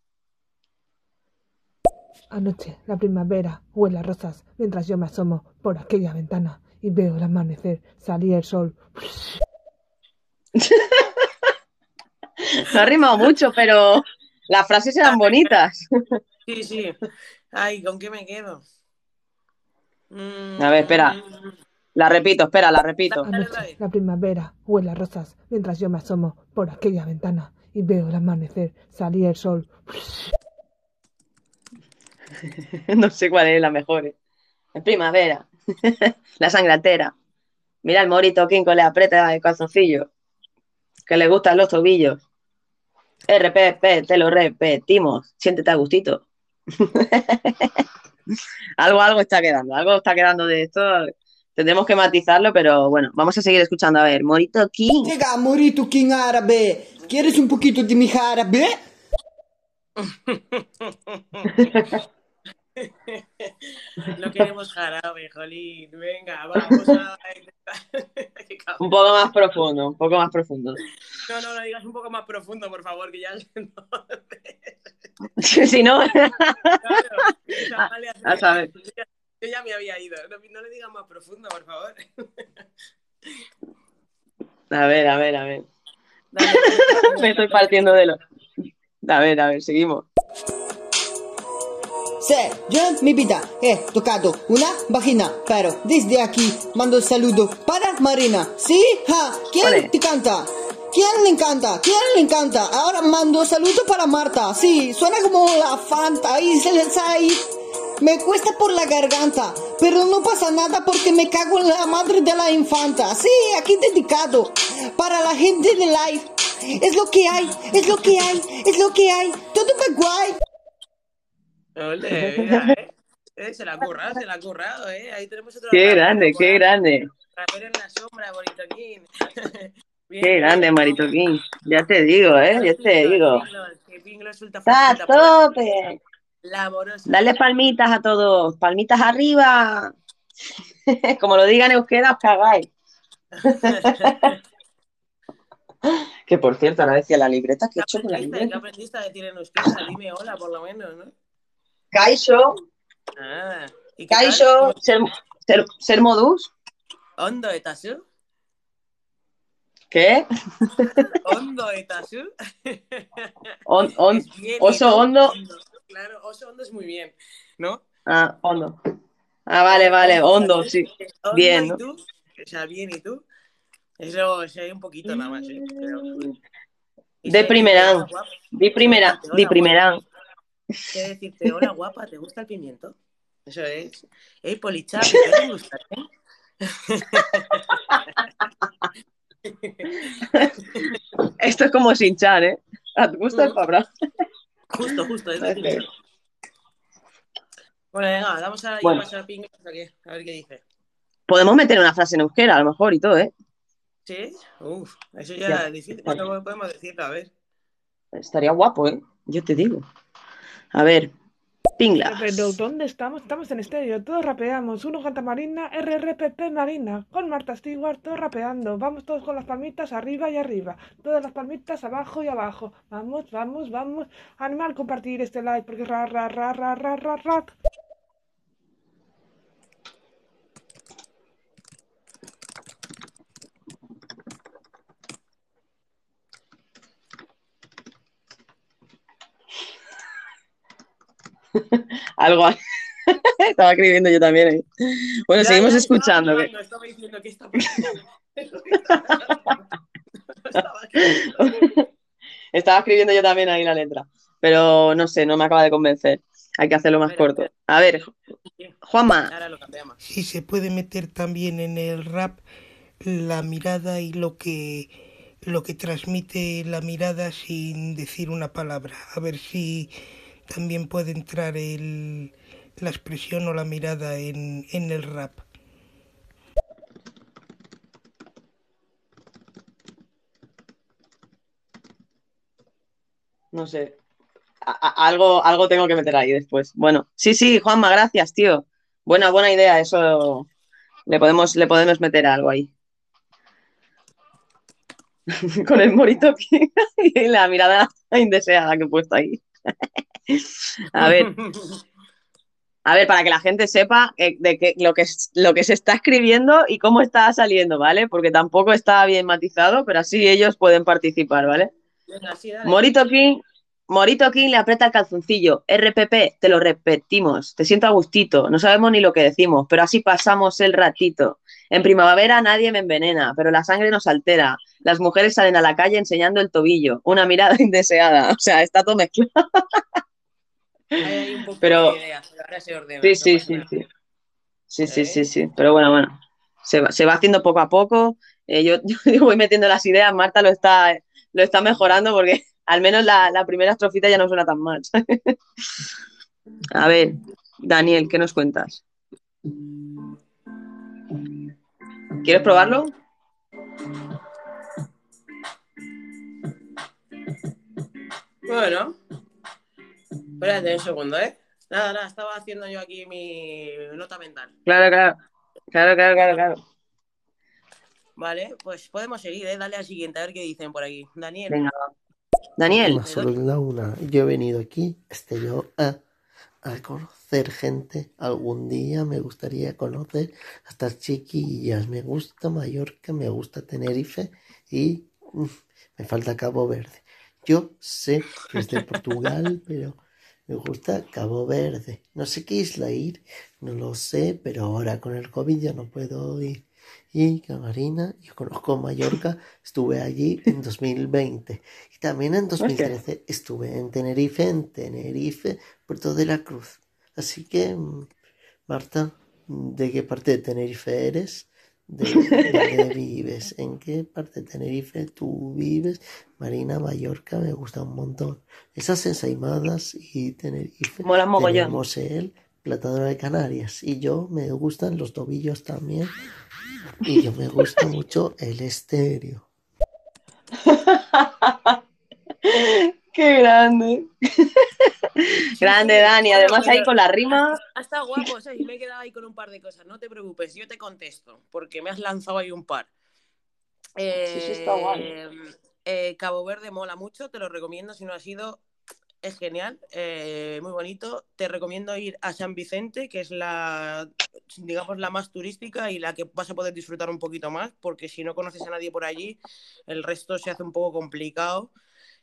Anoche, la primavera huele a rosas mientras yo me asomo por aquella ventana y veo el amanecer, salir el sol. No ha rimado mucho, pero las frases eran bonitas. Sí, sí. Ay, ¿con qué me quedo? Mm, A ver, espera. La repito, espera, la repito. La primavera huele a rosas mientras yo me asomo por aquella ventana y veo el amanecer, salir el sol. No sé cuál es la mejor. ¿eh? En primavera. La sangratera. Mira el morito King le aprieta el calzoncillo. Que le gustan los tobillos. RPP, te lo repetimos. Siéntete a gustito. algo, algo está quedando. Algo está quedando de esto. Tendremos que matizarlo, pero bueno, vamos a seguir escuchando. A ver, Morito King. Llega Morito King árabe. ¿Quieres un poquito de mi jarabe? No queremos jarabe, Jolín. Venga, vamos a cabrón. Un poco más profundo, un poco más profundo. No, no, lo digas un poco más profundo, por favor, que ya si no, Claro, que ya vale hacer- a saber. Yo ya, yo ya me había ido. No, no le digas más profundo, por favor. a ver, a ver, a ver. Dale, Me estoy partiendo de lo. A ver, a ver, seguimos. Sí, yo en mi vida he tocado una vagina, pero desde aquí mando saludo para Marina. ¿Sí? Ja, ¿quién te canta? ¿Quién le encanta? ¿Quién le encanta? Ahora mando saludo para Marta. Sí, suena como la Fanta y se les ahí. Me cuesta por la garganta, pero no pasa nada porque me cago en la madre de la infanta. Sí, aquí dedicado para la gente de live. Es lo que hay, es lo que hay, es lo que hay. Todo va guay. Ole, mira, ¿eh? Eh, Se la ha currado, se la ha currado, ¿eh? Ahí tenemos otro. Qué grande, qué ahí. grande. Rapero en la sombra, bonito King. Bien, Qué bien. grande, Marito King. Ya te digo, ¿eh? Ya te digo. Que ¡Está a tope! Dale palmitas a todos. Palmitas arriba. Como lo digan euskera, os cagáis. Que por cierto, ahora decía la libreta, ¿qué he ¿Qué hecho con la aprendiste? ¿Qué libreta? aprendiste a decir en euskera? Dime hola, por lo menos, ¿no? Kaisho, Ah, ¿y ser modus. ¿Ondo? ¿Qué? ¿Ondo etasu? On, on, Es bien, oso hondo. Claro, oso hondo es muy bien, ¿no? Ah, hondo. Ah, vale, vale, hondo, sí. Bien, ¿y tú? O sea, bien, ¿y tú? Eso, eso hay un poquito nada más, ¿eh? Pero- De primerán. Hola, di guapa. primerán. Sé decirte, hola guapa, ¿te gusta el pimiento? Eso es. Ey, Polichap, ¿qué te gusta? eh? Esto es como Sinchan, ¿eh? ¿Te gusta el. Fabra? Justo, justo. Es Ok. decir, Bueno, venga, vamos a ir Bueno. a pasar pingos aquí, a ver qué dice. Podemos meter una frase en euskera, a lo mejor, y todo, ¿eh? ¿Sí? Uf, eso ya, Ya. es difícil. ¿Cuándo podemos decirlo? A ver. Estaría guapo, ¿eh? Yo te digo. A ver, pinglas. Pero ¿dónde estamos? Estamos en estéreo, todos rapeamos. Uno canta Marina, RRPP Marina, con Marta Stewart, todos rapeando. Vamos todos con las palmitas arriba y arriba. Todas las palmitas abajo y abajo. Vamos, vamos, vamos. Animal, compartir este like porque ra, ra, ra, ra, ra, ra, ra. Algo. Estaba escribiendo yo también. ahí. Bueno, Ya, seguimos ya, escuchando. Estaba, que- estaba diciendo que está. Estaba escribiendo. Estaba escribiendo yo también ahí la letra. Pero no sé, no me acaba de convencer. Hay que hacerlo más Espera, corto. A ver, Juanma, Ahora lo cambiamos. Sí, se puede meter también en el rap la mirada y lo que lo que transmite la mirada sin decir una palabra. A ver si también puede entrar el, la expresión o la mirada en, en el rap. no sé. Algo, algo tengo que meter ahí después. Bueno, sí, sí, Juanma, gracias, tío. Buena, buena idea. Eso le podemos, le podemos meter algo ahí. Con el morito y la mirada indeseada que he puesto ahí. A ver, a ver, para que la gente sepa eh, de qué, lo que, lo que se está escribiendo y cómo está saliendo, ¿vale? Porque tampoco está bien matizado, pero así ellos pueden participar, ¿vale? Morito King, Morito King le aprieta el calzoncillo. RPP, te lo repetimos. Te siento a gustito. No sabemos ni lo que decimos, pero así pasamos el ratito. En primavera nadie me envenena, pero la sangre nos altera. Las mujeres salen a la calle enseñando el tobillo. Una mirada indeseada. O sea, está todo mezclado. Hay un poco Pero- de ideas, pero ahora se ordena. Sí, sí, sí, sí. Sí, sí, sí, sí. Pero bueno, bueno. Se va, se va haciendo poco a poco. Eh, yo, yo voy metiendo las ideas. Marta lo está, lo está mejorando porque al menos la, la primera estrofita ya no suena tan mal. A ver, Daniel, ¿qué nos cuentas? ¿Quieres probarlo? Bueno. Espérate un segundo, ¿eh? Nada, nada, estaba haciendo yo aquí mi nota mental. Claro, claro. Claro, claro, claro, claro. Vale, pues podemos seguir, ¿eh? Dale al siguiente, a ver qué dicen por aquí. Daniel. Venga. Daniel, Más solo la una. Yo he venido aquí, este yo, a, a conocer gente. Algún día me gustaría conocer a estas chiquillas. Me gusta Mallorca, me gusta Tenerife y mm, me falta Cabo Verde. Yo sé que es de Portugal, pero me gusta Cabo Verde. No sé qué isla ir, no lo sé, pero ahora con el COVID ya no puedo ir. Y Camarina, yo conozco Mallorca, estuve allí en 2020 y también en 2013 estuve en Tenerife, en Tenerife, Puerto de la Cruz. Así que, mm, Marta, ¿de qué parte de Tenerife eres? ¿De dónde vives? ¿En qué parte de Tenerife tú vives? Marina, Mallorca, me gusta un montón. Esas ensaimadas y Tenerife. mola mogollón. Tenemos el platadero de Canarias y yo me gustan los tobillos también y yo me gusta mucho el estéreo. Qué grande. grande, Dani. Además ahí con la rima. Ha estado guapo, ¿sabes? Y me he quedado ahí con un par de cosas. No te preocupes, yo te contesto, porque me has lanzado ahí un par. Sí, sí, está guay. Eh, Cabo Verde mola mucho, te lo recomiendo si no has ido. Es genial, eh, muy bonito. Te recomiendo ir a San Vicente, que es la, digamos, la más turística y la que vas a poder disfrutar un poquito más, porque si no conoces a nadie por allí, el resto se hace un poco complicado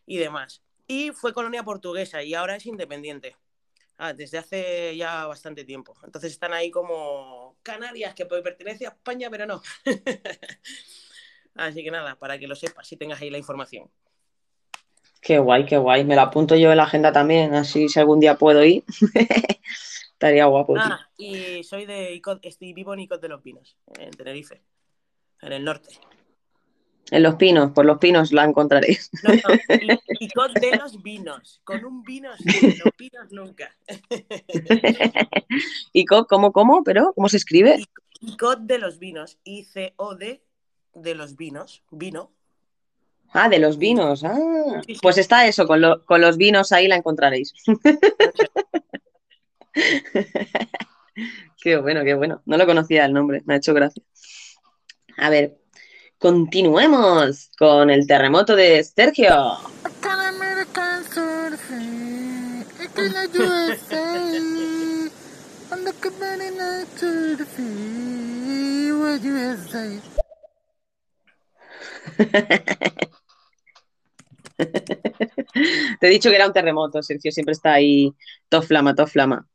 y demás. Y fue colonia portuguesa y ahora es independiente. Ah, desde hace ya bastante tiempo. Entonces están ahí como Canarias, que pertenece a España, pero no. Así que nada, para que lo sepas, si tengas ahí la información. Qué guay, qué guay. Me la apunto yo en la agenda también, así si algún día puedo ir. Estaría guapo. tío. Ah, y soy de Icod, estoy vivo en Icod de los Pinos, en Tenerife, en el norte. En los pinos, por los pinos la encontraréis. No, no, Icod de los Vinos, con un vino sí, los pinos nunca. ¿Y co- cómo, cómo? ¿Pero cómo se escribe? Icod de los Vinos, I-C-O-D de los vinos. Vino. Ah, de los vinos. Ah, pues está eso, con, lo- con los vinos ahí la encontraréis. Qué bueno, qué bueno. No lo conocía el nombre, me ha hecho gracia. A ver, continuemos con el terremoto de Sergio. Te he dicho que era un terremoto, Sergio siempre está ahí, todo flama, todo flama.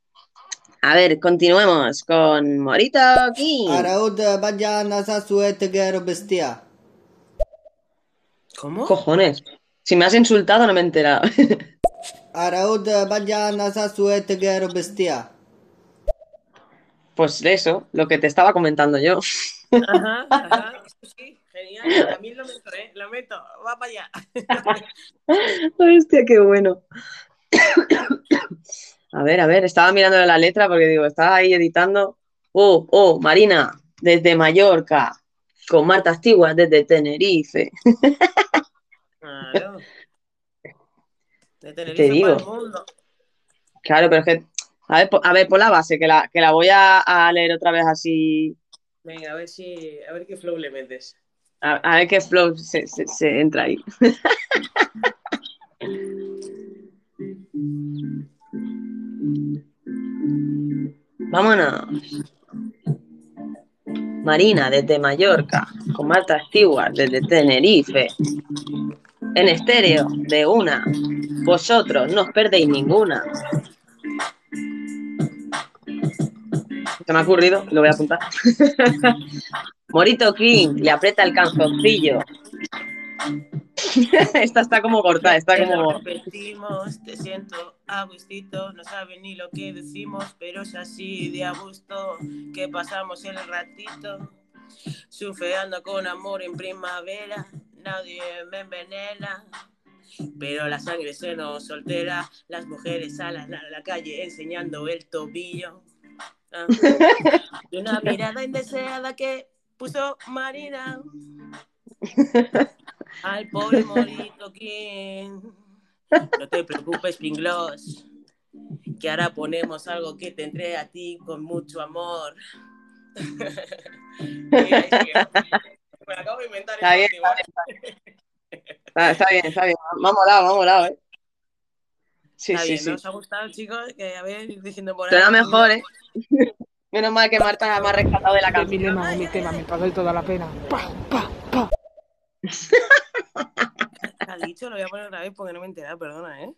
A ver, continuemos con Morito King. Araud vaya nasa suete bestia. ¿Cómo? Cojones. Si me has insultado no me he enterado. Araud vaya nasa suete bestia. Pues eso, lo que te estaba comentando yo. Ajá, ajá. Sí, sí, genial. También lo meto, ¿eh? Lo meto. Va para allá. Hostia, qué bueno. A ver, a ver, estaba mirando la letra porque digo, estaba ahí editando. Oh, oh, Marina, desde Mallorca, con Marta Astigua desde Tenerife. Claro. De Te Tenerife digo. para el mundo. Claro, pero es que, a ver, a ver, por la base, que la, que la voy a, a leer otra vez así, Venga, a ver si. A ver qué flow le metes. A, ver qué flow se, se- se entra ahí. Vámonos. Marina desde Mallorca, con Marta Stewart desde Tenerife. En estéreo, de una. Vosotros no os perdéis ninguna. Se me ha ocurrido, lo voy a apuntar. Morito King le aprieta el canzoncillo. Esta está como cortada, está Te lo como. repetimos, te siento a gustito, no saben ni lo que decimos, pero es así de a gusto que pasamos el ratito. Surfeando con amor en primavera, nadie me envenena. Pero la sangre se nos soltera, las mujeres salen a la calle enseñando el tobillo. Ah. Y una mirada indeseada que puso Marina al pobre morito King. No te preocupes, Pinglos, que ahora ponemos algo que tendré a ti con mucho amor. Mira, me acabo de inventar Está bien, está última. Está, está bien, está bien. Me ha molado, me ha molado, ¿eh? Sí, Está sí, bien, sí. ¿no os ha gustado, chicos? Que a ver, diciendo por ahí. Suena mejor, ¿eh? Menos mal que Marta me ha rescatado de la De mi canción. lema o mi tema, me paga toda la pena. Pa, pa, pa. ¿Qué ha dicho? Lo voy a poner otra vez porque no me he enterado, perdona, ¿eh?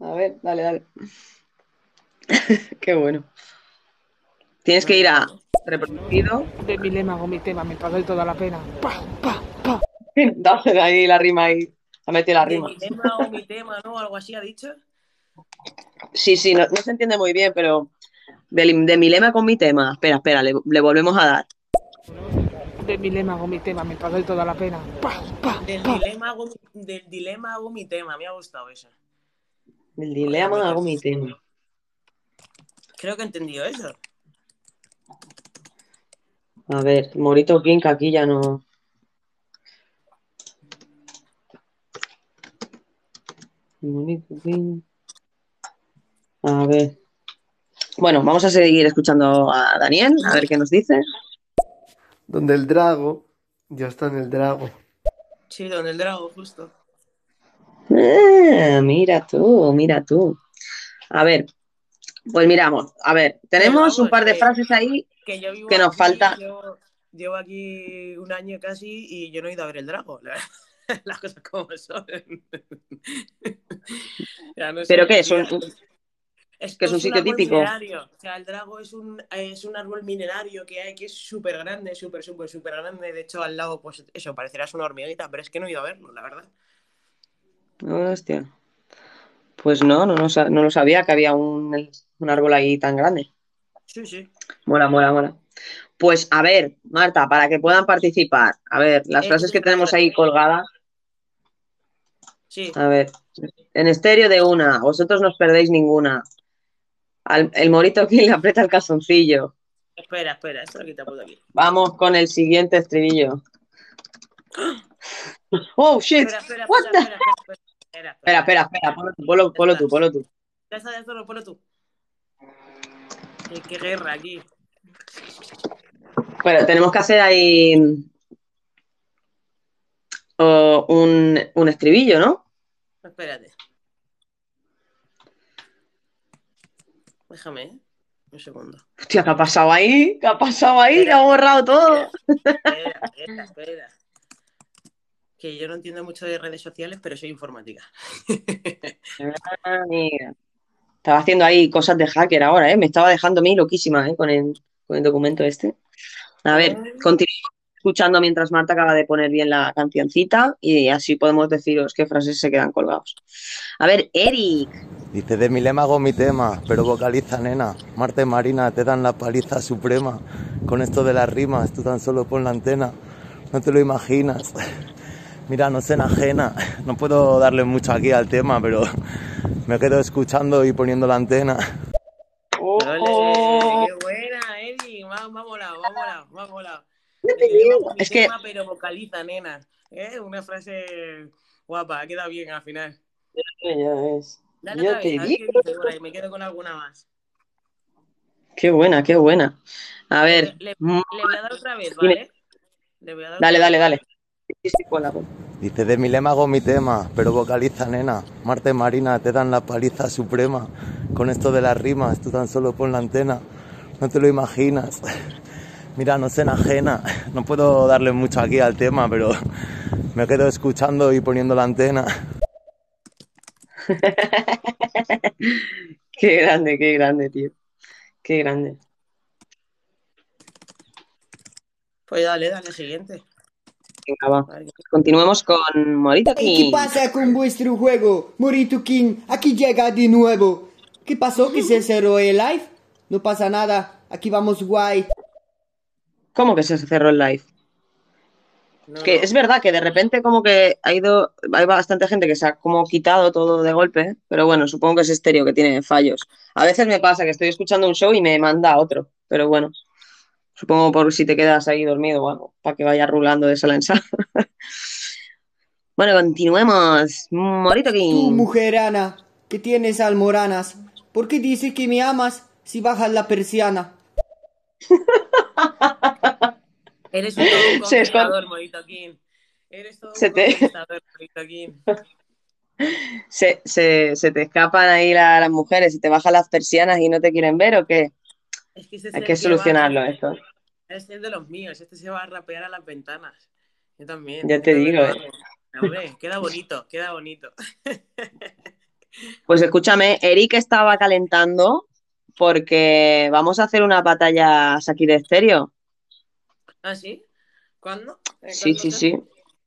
A ver, dale, dale. Qué bueno. Tienes que ir a reproducido. De mi lema o mi tema, me paga toda la pena. Pa, pa, pa. Dale ahí la rima ahí. Ha metido la De rima. mi tema o mi tema, ¿no? Algo así ha dicho. Sí, sí, no, no se entiende muy bien, pero del- de, mi lema con mi tema. Espera, espera, le, le volvemos a dar. De mi lema o mi tema, me paga toda la pena. Pa, pa, Del pa. dilema, hago, mi- del dilema hago mi tema, me ha gustado eso. El dilema hago mi tema. Creo que he entendido eso. A ver, Morito King, que aquí ya no. Morito King. A ver. Bueno, vamos a seguir escuchando a Daniel, a ver qué nos dice. Donde el drago ya está en el drago. Sí, donde el drago, justo. Ah, mira tú, mira tú. A ver, pues miramos. A ver, tenemos vamos, un par de que- frases ahí Que yo vivo que nos aquí, falta. Llevo, llevo aquí un año casi y yo no he ido a ver el drago. la- Las cosas como son. Ya no sé, ¿Pero qué es? Un- es, que es un es sitio árbol típico. minerario. O sea, el drago es un, es un árbol minerario que hay que es súper grande, súper, súper, súper grande. De hecho, al lado, pues eso, parecerás una hormiguita, pero es que no he ido a verlo, la verdad. Hostia. Pues no, no, no, no lo sabía que había un, un árbol ahí tan grande. Sí, sí. Mola, mola, mola. Pues a ver, Marta, para que puedan participar, a ver, las frases que tenemos ahí colgadas, Sí. a ver, en estéreo de una, vosotros no os perdéis ninguna. Al- el morito aquí le aprieta el calzoncillo. Espera, espera, esto lo quita por aquí. Vamos con el siguiente estribillo. Oh, shit. Espera, espera, What espera, the- espera, espera, espera, Espera, espera, espera. Ponlo tú, ponlo, tú, ponlo tú. Ya está, no, ponlo tú. Qué, guerra aquí. Bueno, tenemos que hacer ahí o un, un estribillo, ¿no? Espérate. Déjame, ¿eh? Un segundo. Hostia, ¿qué ha pasado ahí? ¿Qué ha pasado ahí? Que ha borrado todo. Espera, espera, espera. Que yo no entiendo mucho de redes sociales, pero soy informática. Ah, mira. Estaba haciendo ahí cosas de hacker ahora, ¿eh? Me estaba dejando a mí loquísima, ¿eh? Con el, con el documento este. A ver, continuamos escuchando mientras Marta acaba de poner bien la cancioncita y así podemos deciros qué frases se quedan colgados. A ver, Eric. Dice, de mi lema hago mi tema, pero vocaliza nena. Marta y Marina te dan la paliza suprema. Con esto de las rimas, tú tan solo pon la antena. No te lo imaginas. Mira, no se enajena. No puedo darle mucho aquí al tema, pero me quedo escuchando y poniendo la antena. ¡Ole! ¡Qué buena, Eri! Es que- tema, pero vocaliza, nena. ¿Eh? Una frase guapa, queda bien al final. Ya ves. Dale Yo otra te vez, a ver digo. qué dice por ahí. Me quedo con alguna más. Qué buena, qué buena. A ver, Le, le voy a dar otra vez. ¿vale? Le voy a dar dale, otra dale, vez. dale. Dice, de mi lema hago mi tema, pero vocaliza nena. Marta y Marina te dan la paliza suprema. Con esto de las rimas, tú tan solo pon la antena. No te lo imaginas. Mira, no se enajena. No puedo darle mucho aquí al tema, pero me quedo escuchando y poniendo la antena. Qué grande, qué grande, tío. Qué grande. Pues dale, dale, siguiente. Venga, va. Continuemos con Morita ¿Y qué King. pasa con vuestro juego? Morito King, aquí llega de nuevo. ¿Qué pasó? ¿Que se cerró el live? No pasa nada, aquí vamos guay. ¿Cómo que se cerró el live? No, que no. es verdad que de repente como que ha ido, hay bastante gente que se ha como quitado todo de golpe, pero bueno, supongo que es estéreo que tiene fallos. A veces me pasa que estoy escuchando un show y me manda otro, pero bueno, supongo por si te quedas ahí dormido o algo, para que vaya rulando de sala en sala. Bueno, continuemos. Morito Tú, King. mujer Ana, que tienes almoranas, ¿por qué dices que me amas si bajas la persiana? Eres un, todo un Se conquistador, Morito King. Eres todo un Se te- conquistador, Morito King. Se, se- se te escapan ahí la- las mujeres y te bajan las persianas y no te quieren ver o qué? Es que es Hay el que va- solucionarlo esto. Es de los míos. Este se va a rapear a las ventanas. Yo también. Ya te digo, eh. Hombre, queda bonito, queda bonito. Pues escúchame, Eric estaba calentando porque vamos a hacer unas batallas aquí de estéreo. ¿Ah, sí? ¿Cuándo? Eh, Sí, ¿cuándo sí, sí.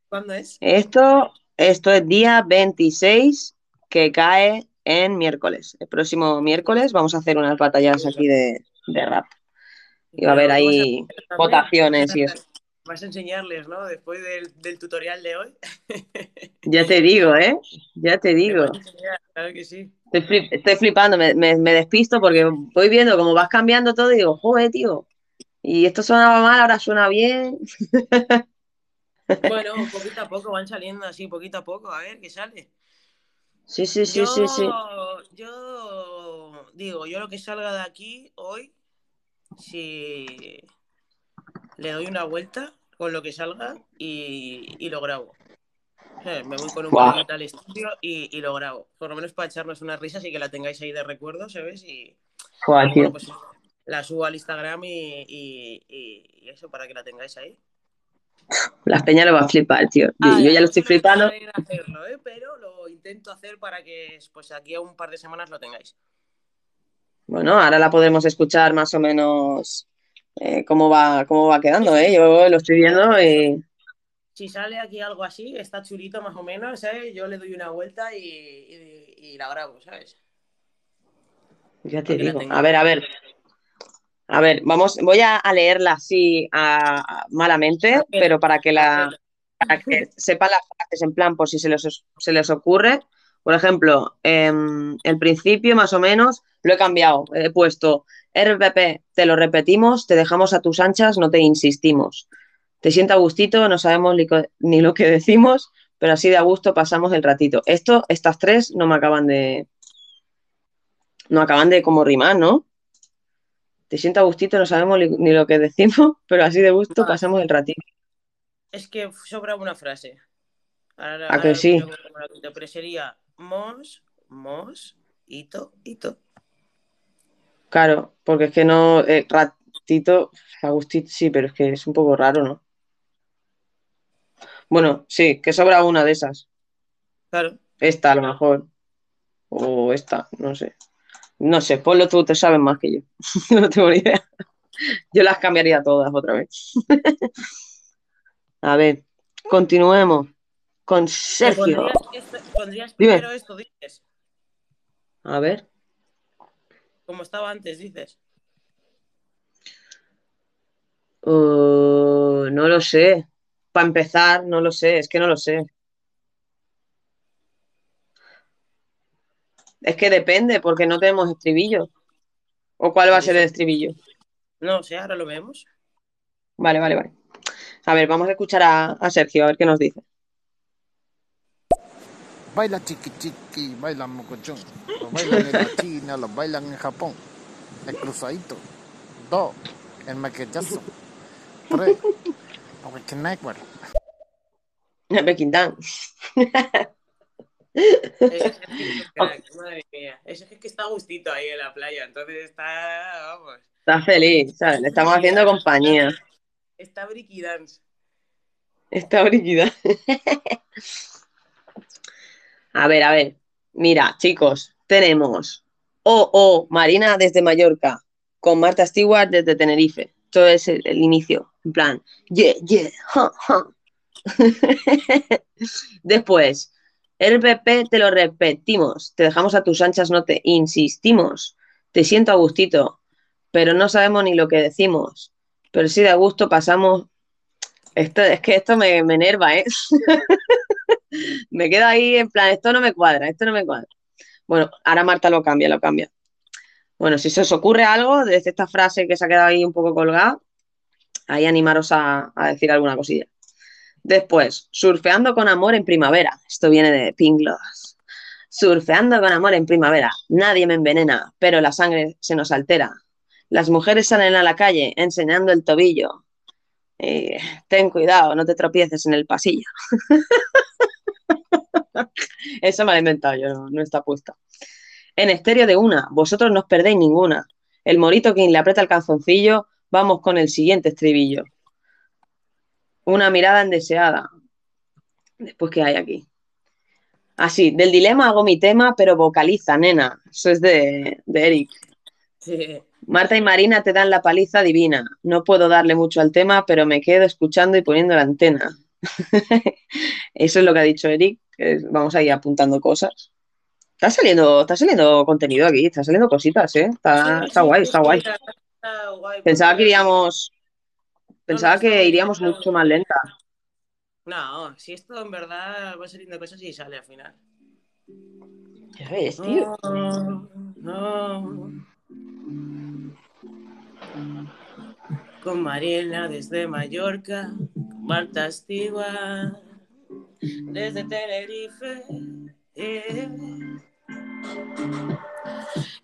¿Cuándo es? Esto, esto es día 26 que cae en miércoles. El próximo miércoles vamos a hacer unas batallas aquí de, de rap. Y va a haber Pero, ¿qué vas a ahí votaciones y eso. Vas a enseñarles, ¿no? Después del, del tutorial de hoy. Ya te digo, ¿eh? Ya te digo. enseñar, claro que sí. Estoy, flip- estoy flipando, me, me- me despisto porque voy viendo cómo vas cambiando todo y digo, joder, tío. Y esto sonaba mal, ahora suena bien. Bueno, poquito a poco van saliendo así, poquito a poco, a ver qué sale. Sí, sí, sí, yo, sí, sí. yo digo, yo lo que salga de aquí hoy, si le doy una vuelta con lo que salga y, y lo grabo. Me voy con un poquito al estudio y, y lo grabo. Por lo menos para echarnos unas risas y que la tengáis ahí de recuerdo, ¿sabes? Y, bueno, pues la subo al Instagram y, y- y- y eso para que la tengáis ahí. La peña lo va a flipar, tío. Yo, Ah, yo ya lo estoy flipando. hacerlo, ¿eh? pero lo intento hacer para que pues aquí a un par de semanas lo tengáis. Bueno, ahora la podremos escuchar más o menos eh, cómo va, cómo va quedando, ¿eh? Yo lo estoy viendo y Si sale aquí algo así, está chulito más o menos, ¿sabes? Yo le doy una vuelta y, y- y la grabo, ¿sabes? ya te digo. A ver, a ver. A ver, vamos, voy a, leerla así a- a- malamente, pero para que la, para que sepan las frases en plan por si se les, se les ocurre. Por ejemplo, em, el principio más o menos lo he cambiado. He puesto RPP, te lo repetimos, te dejamos a tus anchas, no te insistimos. Te sienta a gustito, no sabemos ni lo que decimos, pero así de a gusto pasamos el ratito. Esto, estas tres no me acaban de. No acaban de como rimar, ¿no? Te sienta a gustito, no sabemos ni lo que decimos, pero así de gusto pasamos el ratito. Es que sobra una frase. Ahora, ¿A que ahora sí? como la quinta, Pero sería mos, mos, hito, hito. Claro, porque es que no. eh, ratito, Agustito, sí, pero es que es un poco raro, ¿no? Bueno, sí, que sobra una de esas. Claro. Esta, a lo mejor. O esta, no sé. No sé, ponlo tú, te sabes más que yo. No tengo ni idea. Yo las cambiaría todas otra vez. A ver, continuemos con ¿Te Sergio. pondrías, Dime. primero esto, dices? A ver. Como estaba antes, dices. Uh, no lo sé. Para empezar, no lo sé, es que no lo sé. Es que depende, porque no tenemos estribillo. ¿O cuál va a ser el estribillo? No sé, ahora lo vemos. Vale, vale, vale. A ver, vamos a escuchar a, a Sergio, a ver qué nos dice. Baila chiqui chiqui, baila mocochón. Lo bailan en la China, lo bailan en Japón. El cruzadito. Dos. El maquillazo. Tres. El Wikinequer. Bequindán. Ese es el crack, madre mía. Ese es que está a gustito ahí en la playa, entonces está, vamos, Está feliz, ¿sabes? Le estamos haciendo compañía. está Bricky Dance. Está brígida. A ver, a ver. Mira, chicos, tenemos Oh, oh, Marina desde Mallorca, con Marta Stewart desde Tenerife. Todo es el, el inicio. En plan, yeah, yeah. Después, RPP te lo repetimos. Te dejamos a tus anchas, no te insistimos. Te siento a gustito, pero no sabemos ni lo que decimos. Pero sí de gusto pasamos. Esto, es que esto me, me enerva, ¿eh? me quedo ahí en plan, esto no me cuadra, esto no me cuadra. Bueno, ahora Marta lo cambia, lo cambia. Bueno, si se os ocurre algo desde esta frase que se ha quedado ahí un poco colgada, ahí animaros a, a decir alguna cosilla. Después, surfeando con amor en primavera. Esto viene de Pink Gloss. Surfeando con amor en primavera. Nadie me envenena, pero la sangre se nos altera. Las mujeres salen a la calle enseñando el tobillo. Eh, ten cuidado, no te tropieces en el pasillo. Eso me lo he inventado yo, no, no está puesta. En estéreo de una, vosotros no os perdéis ninguna. El morito quien le aprieta el calzoncillo, vamos con el siguiente estribillo. Una mirada indeseada. Después, ¿qué hay aquí? Así, del dilema hago mi tema, pero vocaliza, nena. Eso es de, de Eric. Sí. Marta y Marina te dan la paliza divina. No puedo darle mucho al tema, pero me quedo escuchando y poniendo la antena. Eso es lo que ha dicho Eric. Vamos a ir apuntando cosas. Está saliendo, está saliendo contenido aquí, está saliendo cositas, ¿eh? Está, está guay, está guay. Pensaba que iríamos, pensaba que iríamos mucho más lenta. No, si esto en verdad va saliendo cosas y sale al final. Ya ves, tío. No, no. Con Mariela desde Mallorca, Marta Stewart desde Tenerife. eh.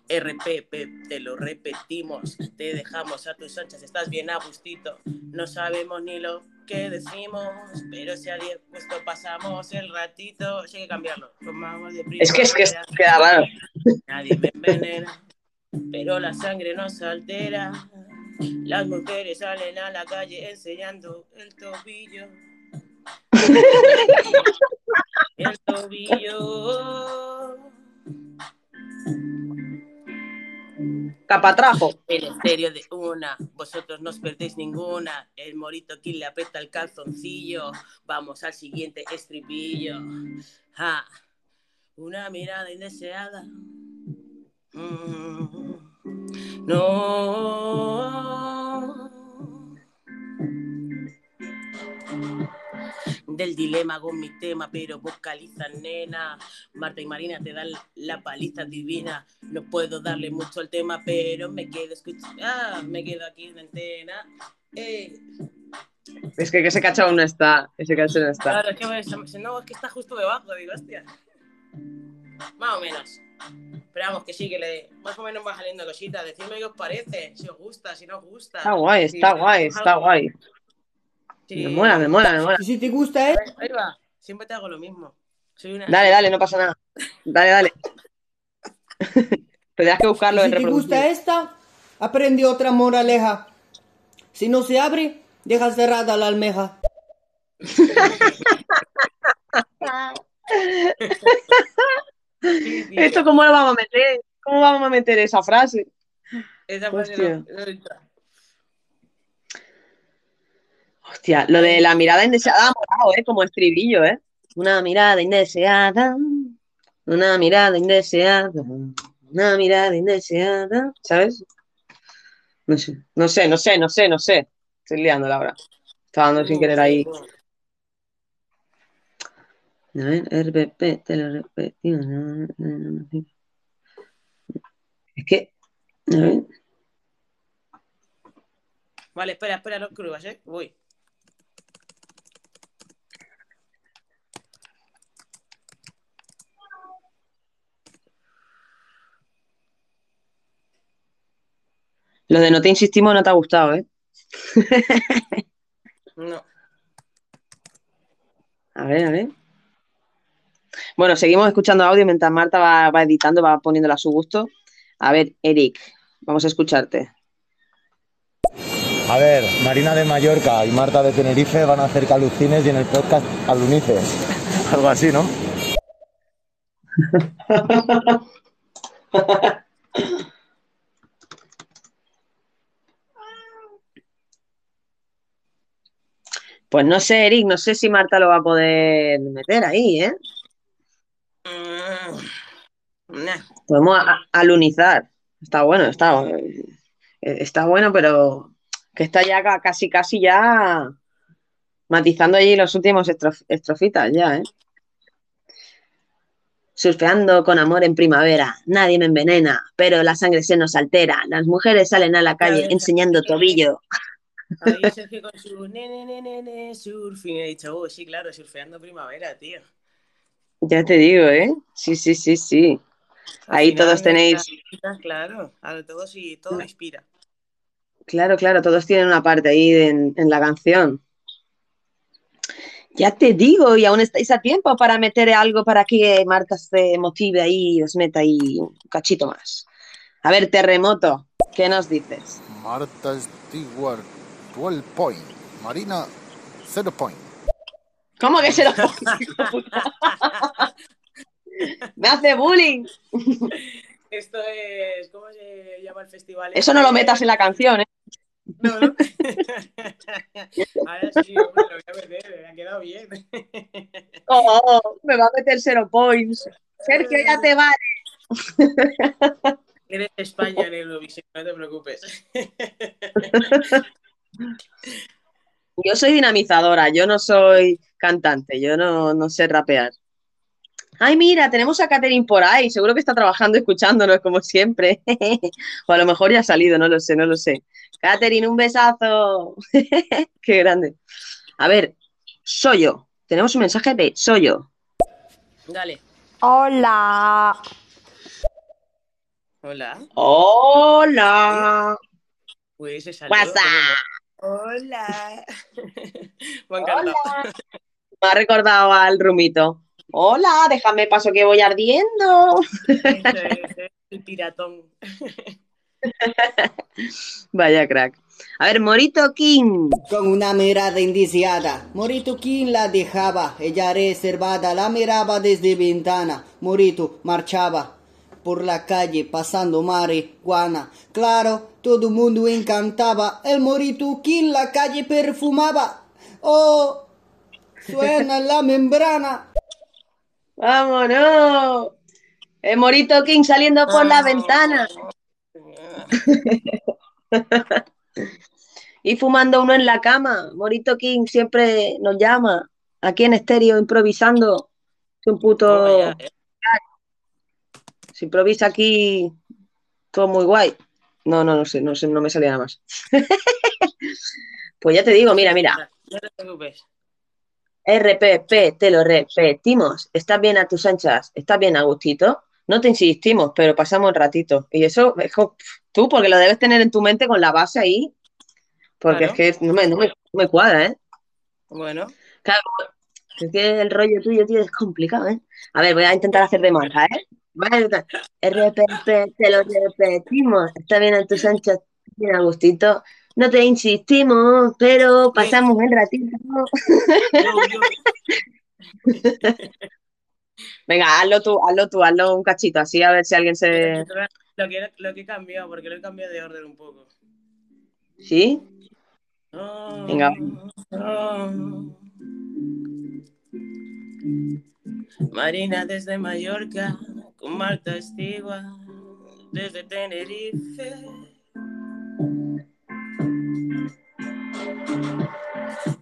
RPP, te lo repetimos, te dejamos a tus anchas, estás bien a gustito, no sabemos ni lo que decimos, pero si a 10 puesto pasamos el ratito, hay que cambiarlo. De Es que es que primavera. queda raro. Nadie me envenena, pero la sangre nos altera. Las mujeres salen a la calle enseñando el tobillo. El tobillo. Capatrajo. Estéreo de una, vosotros no os perdéis ninguna. El morito aquí le aprieta el calzoncillo. Vamos al siguiente estribillo. Ja. Una mirada indeseada. Mm. No. Del dilema hago mi tema, pero vocaliza nena. Marta y Marina te dan la paliza divina. No puedo darle mucho al tema, pero me quedo escuchando. Ah, me quedo aquí en la antena. Eh. Es que, que ese cachao no está. Ese cachao no está. Claro, es que, no, es que está justo debajo, digo, hostia. Más o menos. Pero vamos, que sí, que le, más o menos va saliendo cositas. Decidme qué os parece, si os gusta, si no os gusta. Está guay, Si está guay, está algo. guay. Sí. Me mola, me mola, me mola. Y si te gusta, ¿eh? Ahí va, siempre te hago lo mismo. Soy una... Dale, dale, no pasa nada. Dale, dale. Tendrás que buscarlo en si te gusta esta, aprende otra moraleja. Si no se abre, deja cerrada la almeja. Sí. ¿Esto cómo lo vamos a meter? ¿Cómo vamos a meter esa frase? Esa frase no- no entra. Hostia, lo de la mirada indeseada ha molado, ¿eh? Como estribillo, ¿eh? Una mirada indeseada, una mirada indeseada, una mirada indeseada, ¿sabes? No sé, no sé, no sé, no sé. Estoy liándola ahora. Estaba dando sin querer ahí. A ver, RPP, te lo repetí. Es que, a ver, Vale, espera, espera, no curvas, ¿eh? Voy. Lo de no te insistimos no te ha gustado, ¿eh? No. A ver, a ver. Bueno, seguimos escuchando audio mientras Marta va, va editando, va poniéndola a su gusto. A ver, Eric, vamos a escucharte. A ver, Marina de Mallorca y Marta de Tenerife van a hacer calucines y en el podcast alunices. Algo así, ¿no? Pues no sé, Eric, no sé si Marta lo va a poder meter ahí, ¿eh? Mm, nah. Podemos alunizar. Está bueno, está, eh, está bueno, pero que está ya ca- casi, casi ya matizando allí los últimos estrof- estrofitas ya, ¿eh? Surfeando con amor en primavera, nadie me envenena, pero la sangre se nos altera. Las mujeres salen a la calle enseñando tobillo. Ahí Sergio con su nene, nene, nene, surfing. He dicho, oh, sí, claro, surfeando primavera, tío. Ya te digo, ¿eh? Sí, sí, sí, sí. Al Ahí final, todos tenéis, Claro, a todo sí, todo inspira. claro, claro, todos tienen una parte ahí en, en la canción. Ya te digo, y aún estáis a tiempo para meter algo para que Marta se motive ahí y os meta ahí un cachito más. A ver, Terremoto, ¿qué nos dices? Marta Stewart, 12 point. Marina, 0 point. ¿Cómo que se lo Me hace bullying. Esto es, ¿cómo se llama el festival? Eso no lo metas en la canción, ¿eh? No, no. Ahora sí, hombre, lo voy a meter, me ha quedado bien. Oh, me va a meter cero points. Sergio, ya te vale. Eres España en Eurovisión, no te preocupes. Yo soy dinamizadora, yo no soy cantante, yo no, no sé rapear. Ay, mira, tenemos a Catherine por ahí, seguro que está trabajando escuchándonos como siempre. O a lo mejor ya ha salido, no lo sé, no lo sé. Catherine, un besazo. Qué grande. A ver, soy yo. Tenemos un mensaje de soy yo. Dale. Hola. Hola. Hola. Pues saludo. WhatsApp. Hola. Me encantado. Me ha recordado al rumito. Hola, déjame paso que voy ardiendo. El piratón. Vaya crack. A ver, Morito King. Con una mirada indiciada, Morito quien la dejaba, ella reservada la miraba desde ventana. Morito marchaba por la calle pasando marihuana. Claro, todo el mundo encantaba, el Morito quien la calle perfumaba. Oh, suena la membrana. ¡Vámonos! El Morito King saliendo por la ventana. y fumando uno en la cama. Morito King siempre nos llama. Aquí en estéreo, improvisando. Es un puto. Se improvisa aquí todo muy guay. No, no, no sé, no sé, no me salía nada más. Pues ya te digo, mira, mira. No te preocupes. RPP, te lo repetimos. ¿Estás bien a tus anchas? ¿Estás bien a gustito? No te insistimos, pero pasamos un ratito. Y eso, tú, porque lo debes tener en tu mente con la base ahí, porque Claro. es que no me, no me- no me cuadra, ¿eh? Bueno, Claro, es que el rollo tuyo, tío, es complicado, ¿eh? A ver, voy a intentar hacer de marca, ¿eh? Voy a intentar. RPP, te lo repetimos. Está bien a tus anchas, bien a gustito. No te insistimos, pero pasamos un ratito. Venga, hazlo tú, hazlo tú, hazlo un cachito, así a ver si alguien se... lo que, lo que he cambiado, porque lo he cambiado de orden un poco. ¿Sí? Oh, Venga. oh. Marina desde Mallorca, con Marta Estigua desde Tenerife.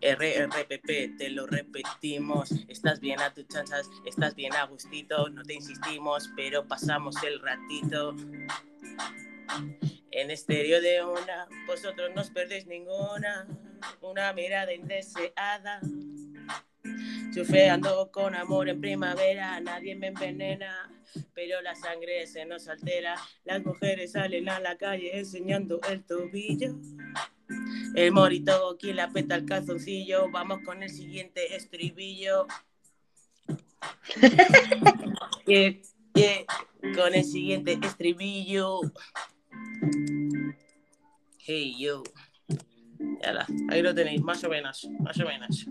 RRPP, te lo repetimos. Estás bien a tus chanzas, estás bien a gustito. No te insistimos, pero pasamos el ratito. En estéreo de una, vosotros no os perdéis ninguna. Una mirada indeseada. Chufeando con amor en primavera, nadie me envenena, pero la sangre se nos altera. Las mujeres salen a la calle enseñando el tobillo. El morito quien la peta el calzoncillo. Vamos con el siguiente estribillo. Que, que, con el siguiente estribillo. Hey yo. Ya la, ahí lo tenéis, más o menos, más o menos.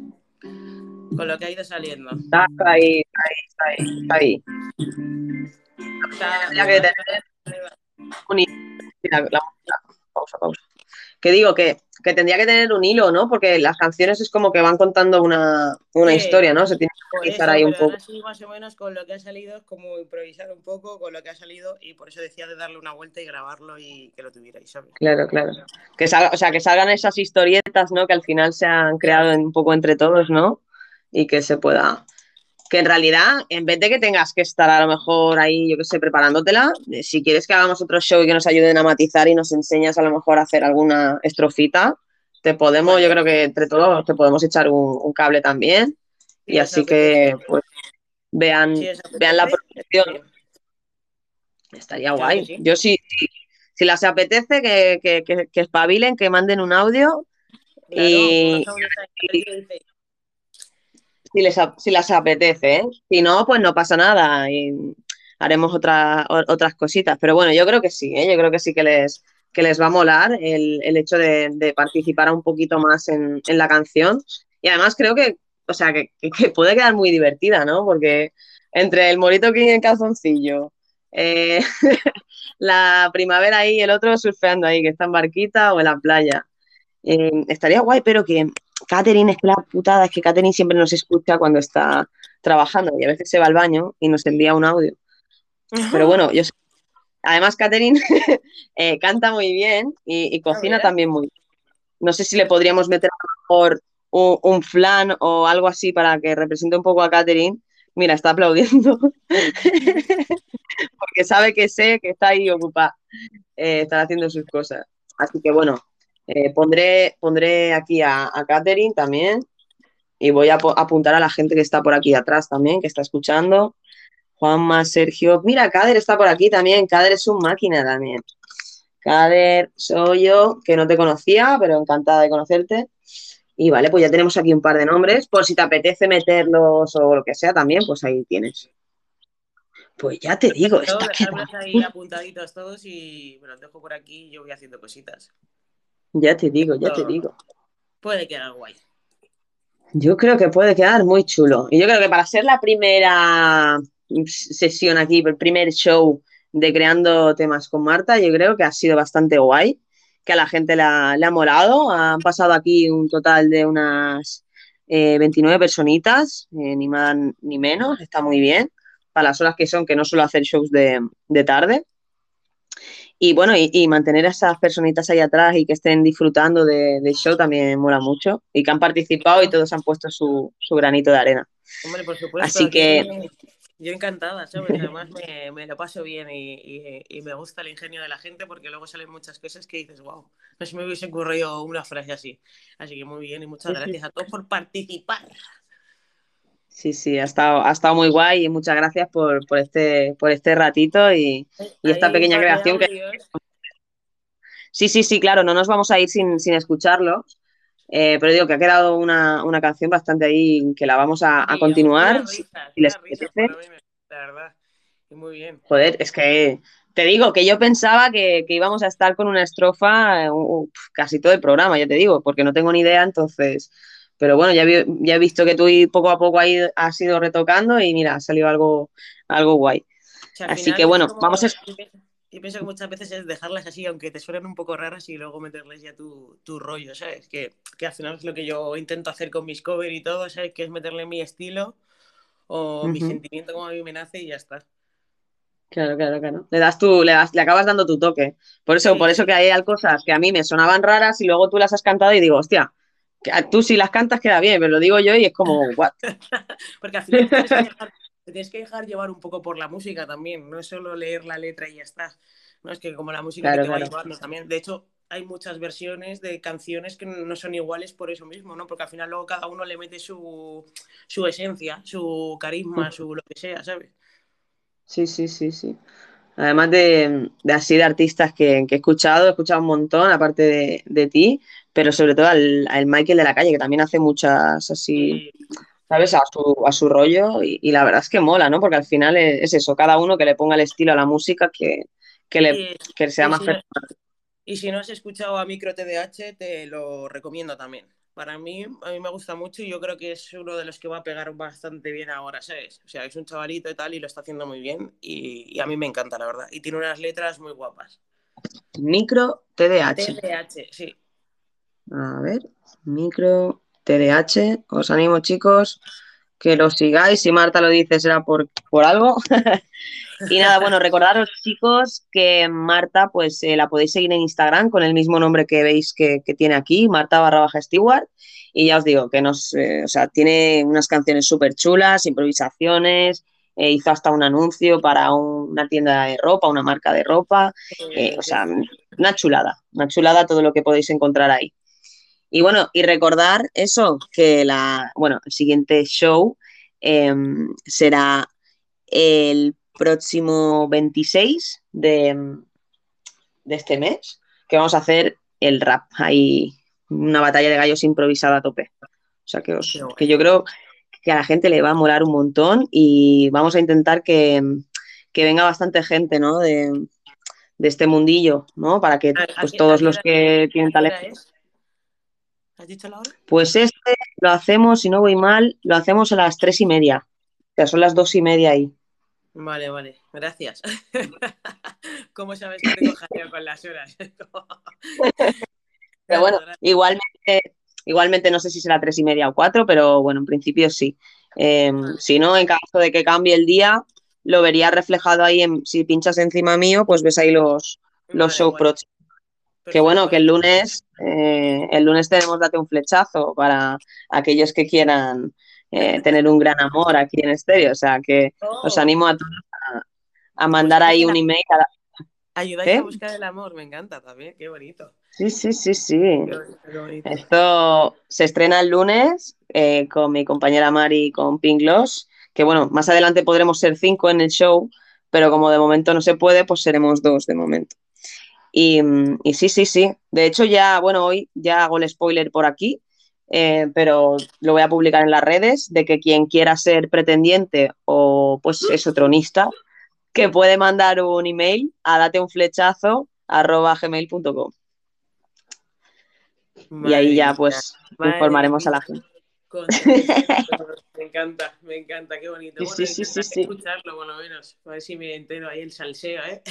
Con lo que ha ido saliendo. Está ahí, está ahí, está ahí, está que tener un hilo. La- pausa, pausa. Que digo que, que tendría que tener un hilo, ¿no? Porque las canciones es como que van contando una, una Sí. historia, ¿no? Se tiene que eso, ahí un poco. ahora sí, más o menos con lo que ha salido es como improvisar un poco con lo que ha salido y por eso decía de darle una vuelta y grabarlo y que lo tuvierais, ¿sabes? Claro, claro. Que salga, o sea, que salgan esas historietas, ¿no? Que al final se han creado un poco entre todos, ¿no? Y que se pueda. Que en realidad, en vez de que tengas que estar a lo mejor ahí, yo qué sé, preparándotela, eh, si quieres que hagamos otro show y que nos ayuden a matizar y nos enseñas a lo mejor a hacer alguna estrofita, te podemos, yo creo que entre todos te podemos echar un, un cable también. Y Sí, así que, pues, vean, Si vean la producción. Estaría Claro guay. que sí. Yo sí, sí. Si les apetece, que, que, que, que espabilen, que manden un audio Claro, y audios ahí que dice, si les, si les apetece, ¿eh? Si no, pues no pasa nada y haremos otra- o- otras cositas. Pero bueno, yo creo que sí, ¿eh? Yo creo que sí que les, que les va a molar el, el hecho de, participar un poquito más en, en la canción. Y además creo que, o sea, que- que puede quedar muy divertida, ¿no? Porque entre el morito King en calzoncillo, eh, la primavera ahí y el otro surfeando ahí, que está en barquita o en la playa. Eh, estaría guay, pero que Catherine, es que la putada es que Catherine siempre nos escucha cuando está trabajando y a veces se va al baño y nos envía un audio. Pero bueno, yo sé- además Catherine eh, canta muy bien y, y cocina también muy bien. No sé si le podríamos meter a lo mejor un, un flan o algo así para que represente un poco a Catherine. Mira, está aplaudiendo porque sabe que sé que está ahí ocupada, eh, está haciendo sus cosas. Así que bueno, eh, pondré, pondré aquí a, a Catherine también y voy a apuntar a la gente que está por aquí atrás también, que está escuchando. Juanma, Sergio. Mira, Kader está por aquí también. Kader es un máquina también. Kader, soy yo, que no te conocía, pero encantada de conocerte. Y vale, pues ya tenemos aquí un par de nombres. Por si te apetece meterlos o lo que sea también, pues ahí tienes. Pues ya te digo, está ahí apuntaditos todos y me los dejo por aquí y yo voy haciendo cositas. Ya te digo, ya te digo. Puede quedar guay. Yo creo que puede quedar muy chulo. Y yo creo que para ser la primera sesión aquí, el primer show de creando temas con Marta, yo creo que ha sido bastante guay, que a la gente le ha, le ha molado. Han pasado aquí un total de unas eh, 29 personitas, eh, ni más ni menos, está muy bien, para las horas que son, que no suelo hacer shows de, de tarde. Y bueno, y, y mantener a esas personitas ahí atrás y que estén disfrutando de- del show también mola mucho. Y que han participado y todos han puesto su, su granito de arena. Hombre, por supuesto. Así que- Yo encantada, ¿sabes? Además me, me lo paso bien y, y- y me gusta el ingenio de la gente porque luego salen muchas cosas que dices, wow, no se me hubiese ocurrido una frase así. Así que muy bien y muchas gracias a todos por participar. Sí, sí, ha estado, ha estado muy guay y muchas gracias por, por este, por este ratito y, y esta pequeña creación que... Sí, sí, sí, claro, no nos vamos a ir sin, sin escucharlos, eh, pero digo que ha quedado una, una canción bastante ahí que la vamos a, a continuar. si les menos, la verdad. Muy bien. Joder, es que te digo que yo pensaba que, que íbamos a estar con una estrofa uh, casi todo el programa, ya te digo, porque no tengo ni idea, entonces. Pero bueno, ya, vi- ya he visto que tú poco a poco ahí has ido retocando y mira, ha salido algo, algo guay. O sea, al Así que bueno, vamos a. yo pienso- que muchas veces es dejarlas así, aunque te suenen un poco raras, y luego meterles ya tu, tu rollo, ¿sabes? Que, que al final es lo que yo intento hacer con mis covers y todo, ¿sabes? Que es meterle mi estilo o mi sentimiento como a mí me nace y ya está. Claro, claro, claro. Le das tú, le, das- le acabas dando tu toque. Por eso, Sí, por eso que hay cosas que a mí me sonaban raras y luego tú las has cantado y digo, hostia, tú si las cantas queda bien, pero lo digo yo y es como, what? Porque al final te tienes, que dejar, te tienes que dejar llevar un poco por la música también, no es solo leer la letra y ya está. No es que como la música Claro, te va claro. llevando también. De hecho, hay muchas versiones de canciones que no son iguales por eso mismo, ¿no? Porque al final luego cada uno le mete su, su esencia, su carisma, su lo que sea, ¿sabes? Sí, sí, sí, sí. Además de, de así de artistas que, que he escuchado, he escuchado un montón, aparte de, de ti, pero sobre todo al, al Michael de la calle, que también hace muchas así, ¿sabes? A su, a su rollo, y, y la verdad es que mola, ¿no? Porque al final es, es eso, cada uno que le ponga el estilo a la música que, que, le, y- que sea más si no- personal. y si no has escuchado a Micro TDH, te lo recomiendo también. Para mí, a mí me gusta mucho y yo creo que es uno de los que va a pegar bastante bien ahora, ¿sabes? O sea, es un chavalito y tal y lo está haciendo muy bien y, y a mí me encanta, la verdad. Y tiene unas letras muy guapas. Micro TDH. TDH, sí. A ver, micro TDH. Os animo, chicos, que lo sigáis. Si Marta lo dice, será por, por algo. y nada, bueno, recordaros, chicos, que Marta, pues eh, la podéis seguir en Instagram con el mismo nombre que veis que, que tiene aquí, Marta barra baja Stewart. Y ya os digo que nos, eh, o sea, tiene unas canciones súper chulas, improvisaciones. eh, hizo hasta un anuncio para un- una tienda de ropa, una marca de ropa. o sea, una chulada, una chulada todo lo que podéis encontrar ahí. Y bueno, y recordar eso, que la, bueno, el siguiente show eh, será el próximo 26 de, de este mes, que vamos a hacer el rap, ahí una batalla de gallos improvisada a tope. O sea que, os, que yo creo que a la gente le va a molar un montón y vamos a intentar que, que venga bastante gente, ¿no? De, de este mundillo, ¿no? Para que ¿A- a pues todos los que tienen ¿Qué hora talento. es? ¿Has dicho la hora? Pues este lo hacemos, si no voy mal, lo hacemos a las tres y media. O sea, son las dos y media ahí. Vale, vale, gracias. ¿Cómo sabes que tengo jaleo con las horas? Pero bueno, igualmente, igualmente no sé si será tres y media o cuatro, pero bueno, en principio sí. Eh, si no, en caso de que cambie el día, lo vería reflejado ahí en, si pinchas encima mío, pues ves ahí los, los Vale, guay. próximos. Que bueno, que el lunes, eh, el lunes tenemos Date un flechazo para aquellos que quieran eh, tener un gran amor aquí en estéreo. O sea que os Oh. animo a todos a, a mandar ahí un email a la- Ayudáis ¿Eh? a buscar el amor, me encanta también, qué bonito. Sí, sí, sí, sí. Qué bonito, qué bonito. Esto se estrena el lunes con mi compañera Mari y con Pink Gloss, que bueno, más adelante podremos ser cinco en el show, pero como de momento no se puede, pues seremos dos de momento. Y, y sí, sí, sí. De hecho, ya, bueno, hoy ya hago el spoiler por aquí, eh, pero lo voy a publicar en las redes de que quien quiera ser pretendiente o pues eso, tronista, que puede mandar un email a dateunflechazo arroba gmail.com. Y ahí ya pues informaremos a la gente. Con- me encanta, me encanta, qué bonito. Bueno, sí, sí, sí, sí. escucharlo por lo menos, a ver si me entero ahí el salseo, ¿eh?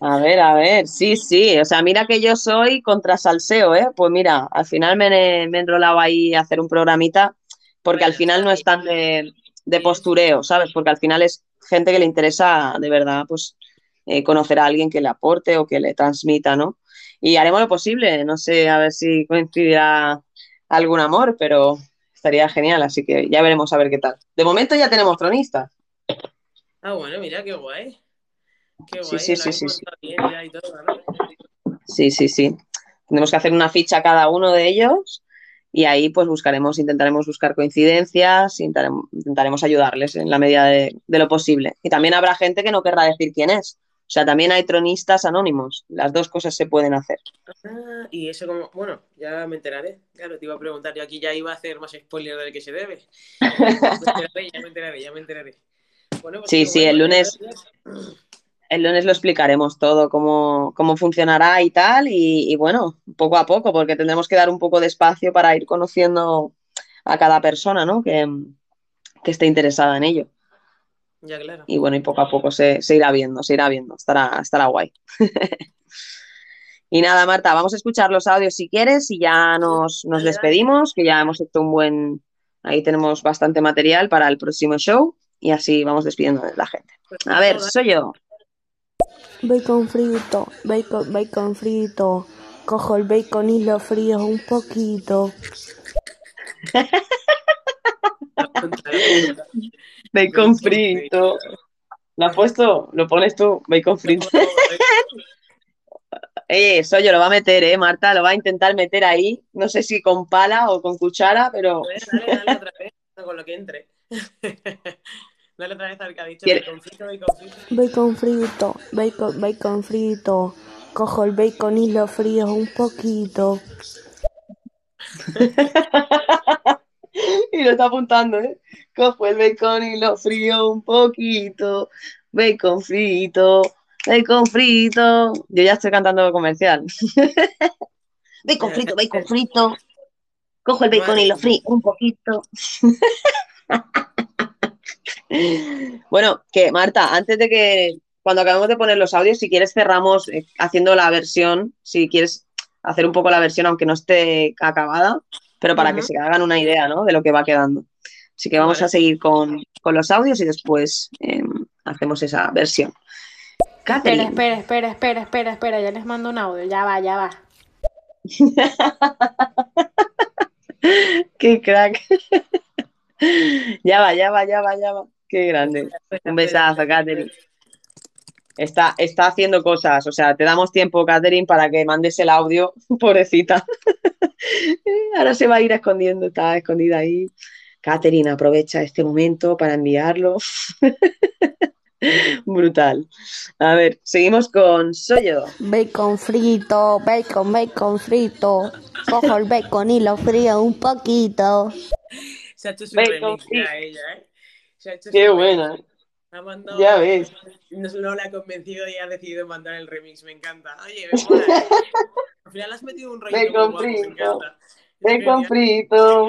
A ver, a ver, sí, sí. O sea, mira que yo soy contra salseo, ¿eh? Pues mira, al final me, he- me he enrolado ahí a hacer un programita, porque al final no es tan de, de postureo, ¿sabes? Porque al final es gente que le interesa de verdad, pues, eh, conocer a alguien que le aporte o que le transmita, ¿no? Y haremos lo posible, no sé, a ver si coincidirá algún amor, pero estaría genial, así que ya veremos a ver qué tal. De momento ya tenemos tronistas. Ah, bueno, mira, qué guay. Qué guay, sí, sí, sí, sí. montado bien ya y todo, ¿no? Sí, sí, sí. Tenemos que hacer una ficha cada uno de ellos y ahí pues buscaremos, intentaremos buscar coincidencias, intentaremos, intentaremos ayudarles en la medida de, de lo posible. Y también habrá gente que no querrá decir quién es. O sea, también hay tronistas anónimos. Las dos cosas se pueden hacer. Ah, y eso como, bueno, ya me enteraré. Claro, te iba a preguntar, yo aquí ya iba a hacer más spoiler del que se debe. Ya me enteraré, ya me enteraré. Bueno, pues Sí, sí, guay, el lunes, el lunes lo explicaremos todo, cómo, cómo funcionará y tal. Y, y bueno, poco a poco, porque tendremos que dar un poco de espacio para ir conociendo a cada persona, ¿no? Que, que esté interesada en ello. Ya, claro. Y bueno, y poco a poco se, se irá viendo, se irá viendo, estará, estará guay. Y nada, Marta, vamos a escuchar los audios si quieres y ya nos, nos despedimos, que ya hemos hecho un buen, ahí tenemos bastante material para el próximo show y así vamos despidiendo de la gente. A ver, soy yo. Bacon frito, bacon, bacon frito. Cojo el bacon y lo frío un poquito. Bacon frito. ¿Lo has puesto? ¿Lo pones tú? Bacon frito. Eh, soy yo, lo va a meter, ¿eh, Marta? Lo va a intentar meter ahí. No sé si con pala o con cuchara, pero Dale, dale otra vez, con lo que entre. dale otra vez al que ha dicho ¿Quiere- bacon frito, bacon frito. Bacon frito, bacon, bacon frito. Cojo el bacon y lo frío un poquito. y lo está apuntando, ¿eh? Cojo el bacon y lo frío un poquito. Bacon frito, bacon frito. Yo ya estoy cantando comercial. bacon frito, bacon frito. Cojo el bacon y lo frío un poquito. bueno, que Marta, antes de que cuando acabemos de poner los audios, si quieres cerramos eh, haciendo la versión, si quieres hacer un poco la versión aunque no esté acabada, pero para que se hagan una idea, ¿no? De lo que va quedando. Así que vamos Vale. a seguir con, con los audios y después eh, hacemos esa versión. Espera, Catherine. espera, espera, espera, espera, espera. Ya les mando un audio. Ya va, ya va. Qué crack. ya va, ya va, ya va, ya va. Qué grande. Un besazo, Catherine. Está, está haciendo cosas, o sea, te damos tiempo, Catherine, para que mandes el audio, pobrecita. Ahora se va a ir escondiendo, está escondida ahí. Catherine, aprovecha este momento para enviarlo. Brutal. A ver, seguimos con Soyo. Bacon frito, bacon, bacon frito. Cojo el bacon y lo frío un poquito. Se ha hecho su Bacon remix ella, ¿eh? Se ha hecho Qué su buena. remix. Ha mandado- Ya ves. No, no la ha convencido y ha decidido mandar el remix. Me encanta. Oye, me mola. ¿eh? Al final has metido un rollo Bacon guapo, frito. Bacon frito.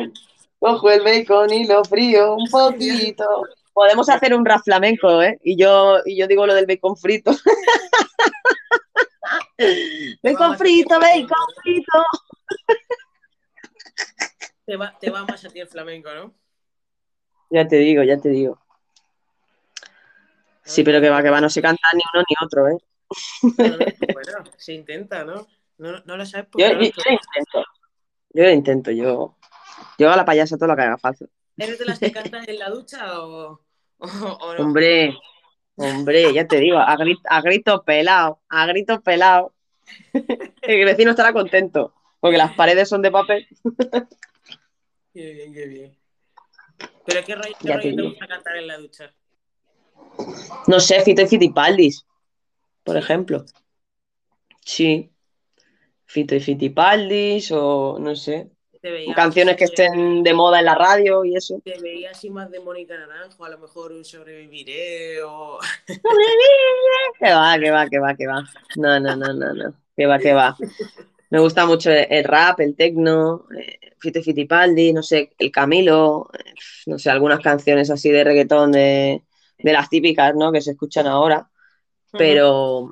Cojo el bacon y lo frío un poquito. Podemos hacer un rap flamenco, ¿eh? Y yo, y yo digo lo del bacon frito. bacon frito, bacon frito. Te va, te va más a ti el flamenco, ¿no? Ya te digo, ya te digo. Sí, pero que va, que va, no se canta ni uno ni otro, ¿eh? Bueno, se intenta, ¿no? No, no lo sabes Yo, porque yo, intento. Yo lo intento, yo. Yo a la payasa todo lo que haga fácil. ¿Eres de las que cantan en la ducha o, o, o no? Hombre, hombre, ya te digo, a grito, a grito pelado, a grito pelado. El vecino estará contento, porque las paredes son de papel. Qué bien, qué bien. ¿Pero qué rollo, qué rollo te gusta cantar en la ducha? No sé, Fito y Fitipaldis, por ejemplo. Sí. Fito y Fitipaldis, o no sé. Veía, Canciones que estén de moda en la radio y eso. te veía así más de Mónica Naranjo, a lo mejor un sobreviviré o... Que va, que va, que va, que va. No, no, no, no, no. Que va, que va. Me gusta mucho el rap, el tecno, eh, Fito y Fitipaldi, no sé, el Camilo, eh, no sé, algunas canciones así de reggaetón de, de las típicas, ¿no? Que se escuchan ahora. Pero,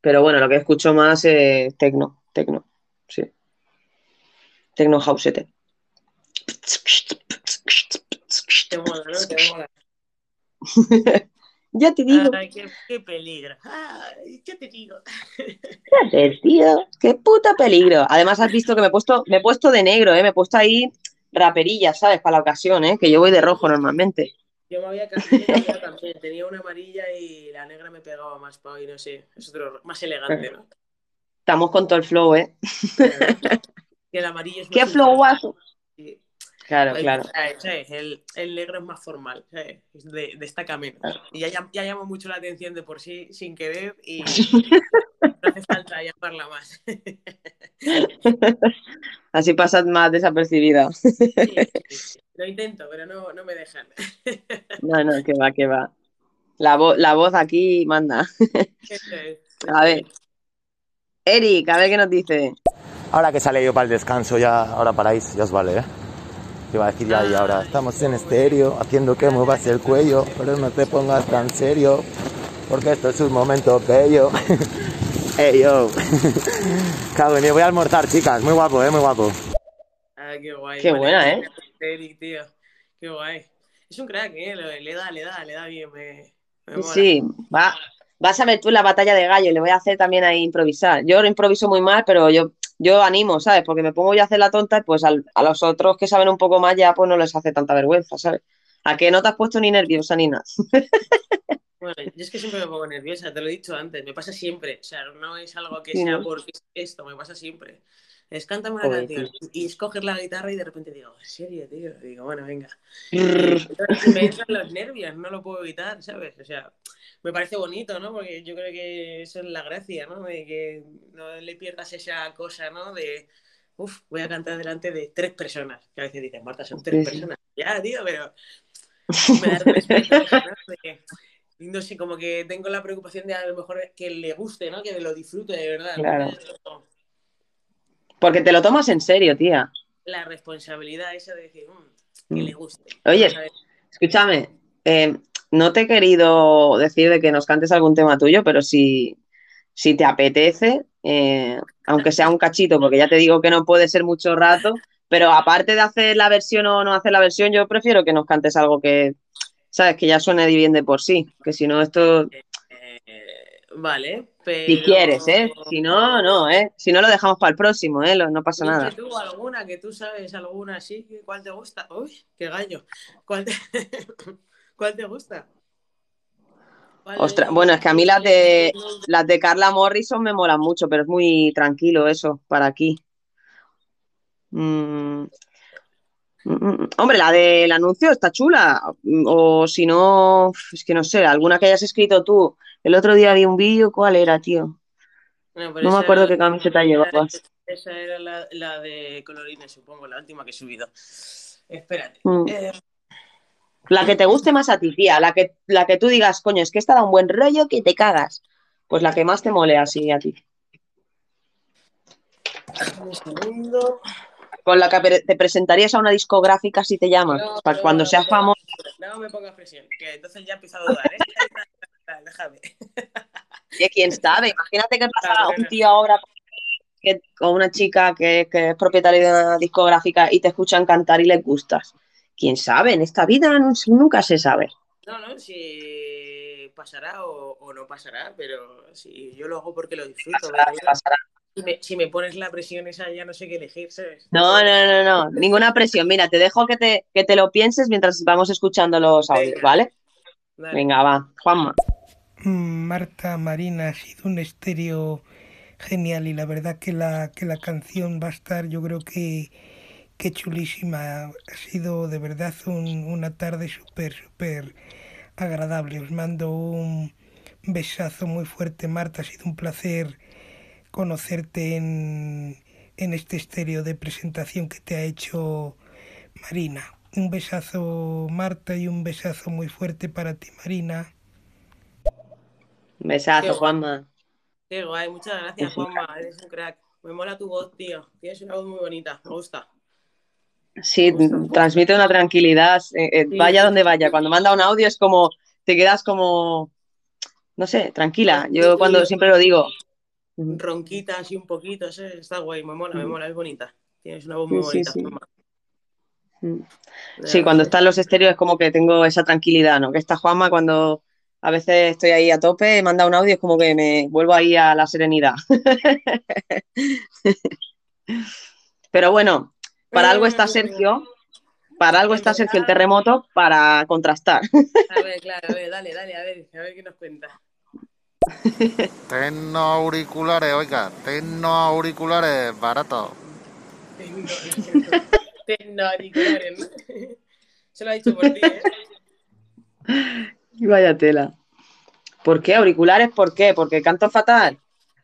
pero bueno, lo que escucho más es tecno, tecno, sí. Tecno houseete. Te mola, ¿no? Te mola. Ya te digo. Ay, qué, qué peligro. Ay, ¿qué te digo? Fíjate, tío, qué puta peligro. Además, has visto que me he puesto, me he puesto de negro, ¿eh? Me he puesto ahí raperillas, ¿sabes? Para la ocasión, ¿eh? Que yo voy de rojo normalmente. Yo me había cambiado también. Tenía una amarilla y la negra me pegaba más para hoy, no sé. Es otro más elegante, ¿no? Estamos con todo el flow, ¿eh? Que el amarillo es ¿Qué más flow informal. guaso? Sí. Claro, Ay, claro. ¿sabes? ¿sabes? El, el negro es más formal, ¿sabes? Es de, destaca menos. Y ya, ya llama mucho la atención de por sí sin querer y no hace falta llamarla más. Así pasas más desapercibida. Sí, sí, sí. Lo intento, pero no, no me dejan. No, no, que va, que va. La, vo- la voz aquí manda. A ver. Eric, a ver qué nos dice. Ahora que sale yo para el descanso, ya ahora paráis, ya os vale, ¿eh? Te iba a decir ya, y ahora estamos en estéreo, haciendo que muevas el cuello, pero no te pongas tan serio, porque esto es un momento bello. Ey, yo. Cago en, voy a almorzar, chicas, muy guapo, ¿eh? Muy guapo. Ah, qué guay. Qué Vale, buena, ¿eh? Eric, tío. Qué guay. Es un crack, ¿eh? Le, da, le da, le da bien. Me, me mola. Sí, va. Vas a ver tú la batalla de gallo, le voy a hacer también ahí improvisar. Yo lo improviso muy mal, pero yo, yo animo, ¿sabes? Porque me pongo yo a hacer la tonta y pues al- a los otros que saben un poco más ya pues no les hace tanta vergüenza, ¿sabes? ¿A qué no te has puesto ni nerviosa ni nada? Bueno, yo es que siempre me pongo nerviosa, te lo he dicho antes, me pasa siempre. O sea, no es algo que sea porque es esto, me pasa siempre. Es cántame una canción y escoger la guitarra y de repente digo, ¿en serio, tío? Digo, bueno, venga. Entonces me entran los nervios, no lo puedo evitar, ¿sabes? O sea, me parece bonito, ¿no? Porque yo creo que eso es la gracia, ¿no? De que no le pierdas esa cosa, ¿no? De, uff, voy a cantar delante de tres personas. Que a veces dicen, Marta, son tres personas. Ya, tío, pero me da respeto ¿no? De que, no sé, como que tengo la preocupación de a lo mejor que le guste, ¿no? Que lo disfrute de verdad. Claro. Porque te lo tomas en serio, tía. La responsabilidad esa de decir, "Mm, que Mm. le guste. Oye, escúchame, eh, no te he querido decir de que nos cantes algún tema tuyo, pero si, si te apetece, eh, aunque sea un cachito, porque ya te digo que no puede ser mucho rato, pero aparte de hacer la versión o no hacer la versión, yo prefiero que nos cantes algo que, sabes, que ya suene bien de por sí, que si no esto, Eh, vale, pero... si quieres, ¿eh? Si no, no, ¿eh? Si no lo dejamos para el próximo, ¿eh? Lo- No pasa nada. tú alguna, que tú sabes alguna así, ¿cuál te gusta? Uy, qué gallo. ¿Cuál te, ¿Cuál te gusta? ¿Cuál Ostras, bueno, es que a mí las de las de Carla Morrison me molan mucho, pero es muy tranquilo eso para aquí. Mm. Hombre, la del anuncio está chula. Mm, O si no, es que no sé, alguna que hayas escrito tú. El otro día vi un vídeo, ¿cuál era, tío? No, me acuerdo qué camiseta llevabas. Esa era la, la de colorines, supongo, la última que he subido. Espérate. Mm. Eh, La que te guste más a ti, tía. La que, la que tú digas, coño, es que esta da un buen rollo que te cagas. Pues la que más te mole así a ti. un segundo. Con la que te presentarías a una discográfica si te llaman. No, Para no, cuando seas famoso. No me pongas presión, que entonces ya empiezo a dudar, ¿eh? Déjame. Oye, quién sabe, imagínate que pasa Claro, un tío ahora que- con una chica que, que es propietaria de una discográfica y te escuchan cantar y les gustas. Quién sabe, en esta vida nunca se sabe. No, no, si pasará o, o no pasará, pero si yo lo hago porque lo disfruto. Pasará. Si, me, si me pones la presión esa, ya no sé qué elegir, ¿sabes? No, no, no, no, ninguna presión. Mira, te dejo que te, que te lo pienses mientras vamos escuchando los audios, Venga. ¿vale? Dale. Venga, va, Juanma. Mm, Marta Marina ha sido un estéreo genial y la verdad que la, que la canción va a estar yo creo que, que chulísima. Ha sido de verdad un- una tarde súper, súper agradable. Os mando un besazo muy fuerte Marta, ha sido un placer conocerte en, en este estéreo de presentación que te ha hecho Marina. Un besazo Marta y un besazo muy fuerte para ti Marina. Un besazo, Qué. Juanma. Qué guay, muchas gracias, Juanma. Eres un crack. Me mola tu voz, tío. Tienes una voz muy bonita, me gusta. Sí, Me gusta. transmite una tranquilidad, eh, eh, Sí, vaya donde vaya. Cuando manda un audio es como, te quedas como, no sé, tranquila. Yo cuando siempre lo digo. Ronquita así un poquito, está guay, me mola, me mola, es bonita. Tienes una voz muy Sí, sí, bonita, sí. Sí, verdad. cuando están los estéreos es como que tengo esa tranquilidad, ¿no? Que esta Juanma cuando a veces estoy ahí a tope, manda un audio, es como que me vuelvo ahí a la serenidad. Pero bueno, para algo está Sergio, Para algo está Sergio el terremoto para contrastar. A ver, claro, a ver, dale, dale, a ver, a ver qué nos cuenta. Tenno auriculares, oiga, tenno auriculares baratos. Tenno auriculares, ¿no? Se lo ha dicho por ti, ¿eh? Vaya tela. ¿Por qué? ¿Auriculares? ¿Por qué? ¿Porque canto fatal?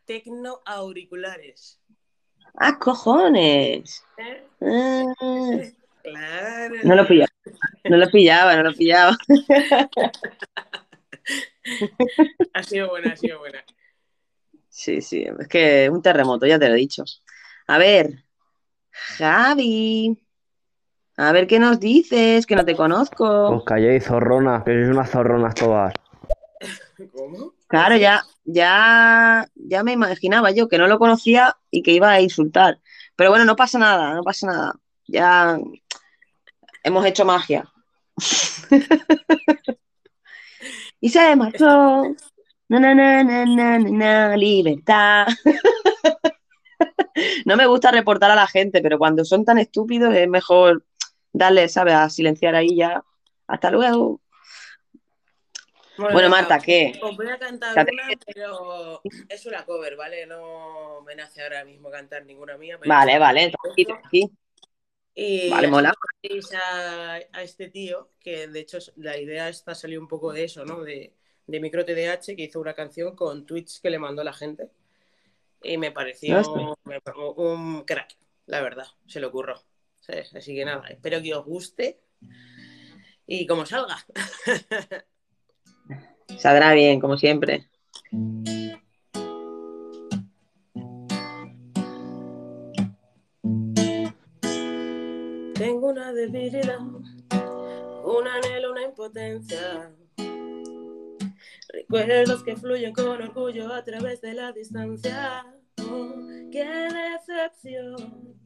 Tecno auriculares. ¡Ah, cojones! ¿eh? Ah, Claro. no lo pillaba. No lo pillaba, no lo pillaba. Ha sido buena, ha sido buena. Sí, sí, es que un terremoto, ya te lo he dicho. A ver, Javi. A ver qué nos dices, que no te conozco. Os calléis, zorronas, que sois unas zorronas todas. ¿Cómo? Claro, ya, ya, ya me imaginaba yo que no lo conocía y que iba a insultar. Pero bueno, no pasa nada, no pasa nada. Ya hemos hecho magia. y se marchó. Na, na, na, na, na, na, libertad. No me gusta reportar a la gente, pero cuando son tan estúpidos es mejor darle, ¿sabes? A silenciar ahí ya. Hasta luego. Bueno, venga, Marta, ¿qué? Os voy a cantar una, pero es una cover, ¿vale? No me nace ahora mismo cantar ninguna mía. pero Vale, vale, tranqui, tranqui. Y Vale, así mola. conocéis a, a este tío, que de hecho la idea esta salió un poco de eso, ¿no? De, de Micro TDH, que hizo una canción con tweets que le mandó la gente. Y me pareció pareció un crack, la verdad, se le ocurrió. ¿sabes? Así que nada, espero que os guste y como salga. Saldrá bien, como siempre. Tengo una debilidad, un anhelo, una impotencia. Recuerdos que fluyen con orgullo a través de la distancia. Oh, ¡Qué decepción!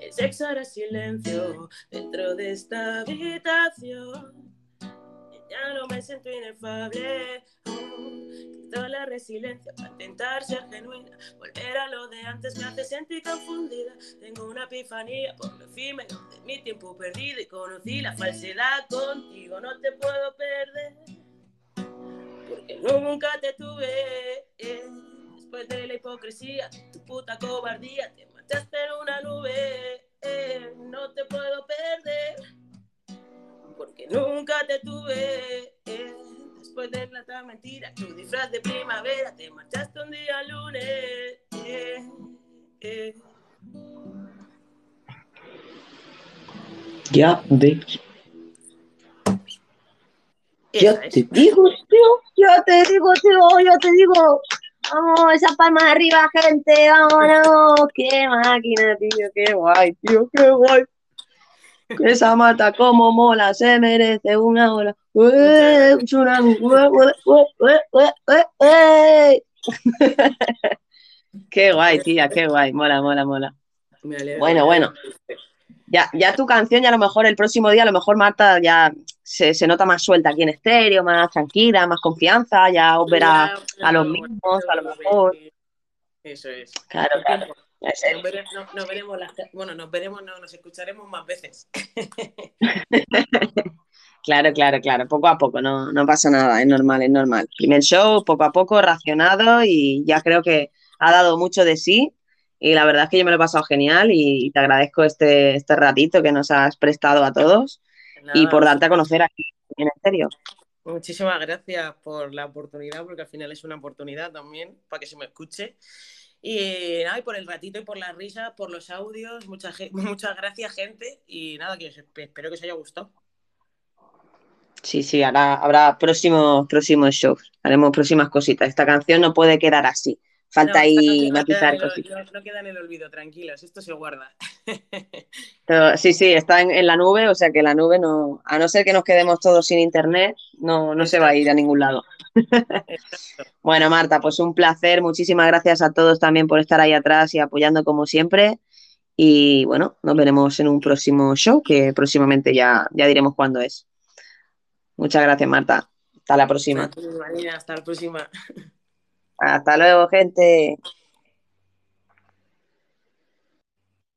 El sexo era silencio dentro de esta habitación. Ya no me siento inefable. Oh, toda la resiliencia para intentar ser genuina. Volver a lo de antes me hace sentir confundida. Tengo una epifanía por lo efímero de mi tiempo perdido y conocí la falsedad contigo. No te puedo perder porque nunca te tuve. Después de la hipocresía, tu puta cobardía, te marchaste en una nube. No te puedo perder porque nunca te tuve. Después de tanta mentira, tu disfraz de primavera, te marchaste un día lunes. eh, eh. Ya. Esa Yo es. te digo, tío, yo te digo, tío, yo te digo. Vamos, esa palma de arriba, gente, vámonos. Qué máquina, tío, qué guay, tío, qué guay. Esa mata como mola, se merece una ola. Ué, tsunami, ué. Qué guay, tía, qué guay, mola, mola, mola. Bueno, bueno. Ya, ya tu canción, ya a lo mejor el próximo día, a lo mejor Marta ya se, se nota más suelta aquí en estéreo, más tranquila, más confianza, ya os verá a los mismos, a lo mejor. Eso es. Claro, claro. Tiempo. Ese- Nos, vere- no- nos veremos las, bueno, nos veremos, no, nos escucharemos más veces. Claro, claro, claro, poco a poco, no, no pasa nada, es normal, es normal. Primer show, poco a poco, racionado y ya creo que ha dado mucho de sí y la verdad es que yo me lo he pasado genial y, y te agradezco este, este ratito que nos has prestado a todos y Nada, por darte a conocer aquí en serio. Muchísimas gracias por la oportunidad, porque al final es una oportunidad también para que se me escuche. Y nada, y por el ratito y por la risa, por los audios, muchas, ge- muchas gracias, gente. Y nada, que os esp- espero que os haya gustado. Sí, sí, ahora habrá próximos, próximos shows, haremos próximas cositas. Esta canción no puede quedar así, falta No, ahí no queda, matizar el, cositas. no- no queda en el olvido, tranquilos, esto se guarda. Pero sí, sí, está en, en la nube, o sea que la nube no, a no ser que nos quedemos todos sin internet, no, no se va a ir a ningún lado. Bueno, Marta, pues un placer. Muchísimas gracias a todos también por estar ahí atrás y apoyando como siempre. Y bueno, nos veremos en un próximo show que próximamente ya, ya diremos cuándo es. Muchas gracias, Marta. Hasta la próxima. Hasta la próxima. Hasta luego, gente.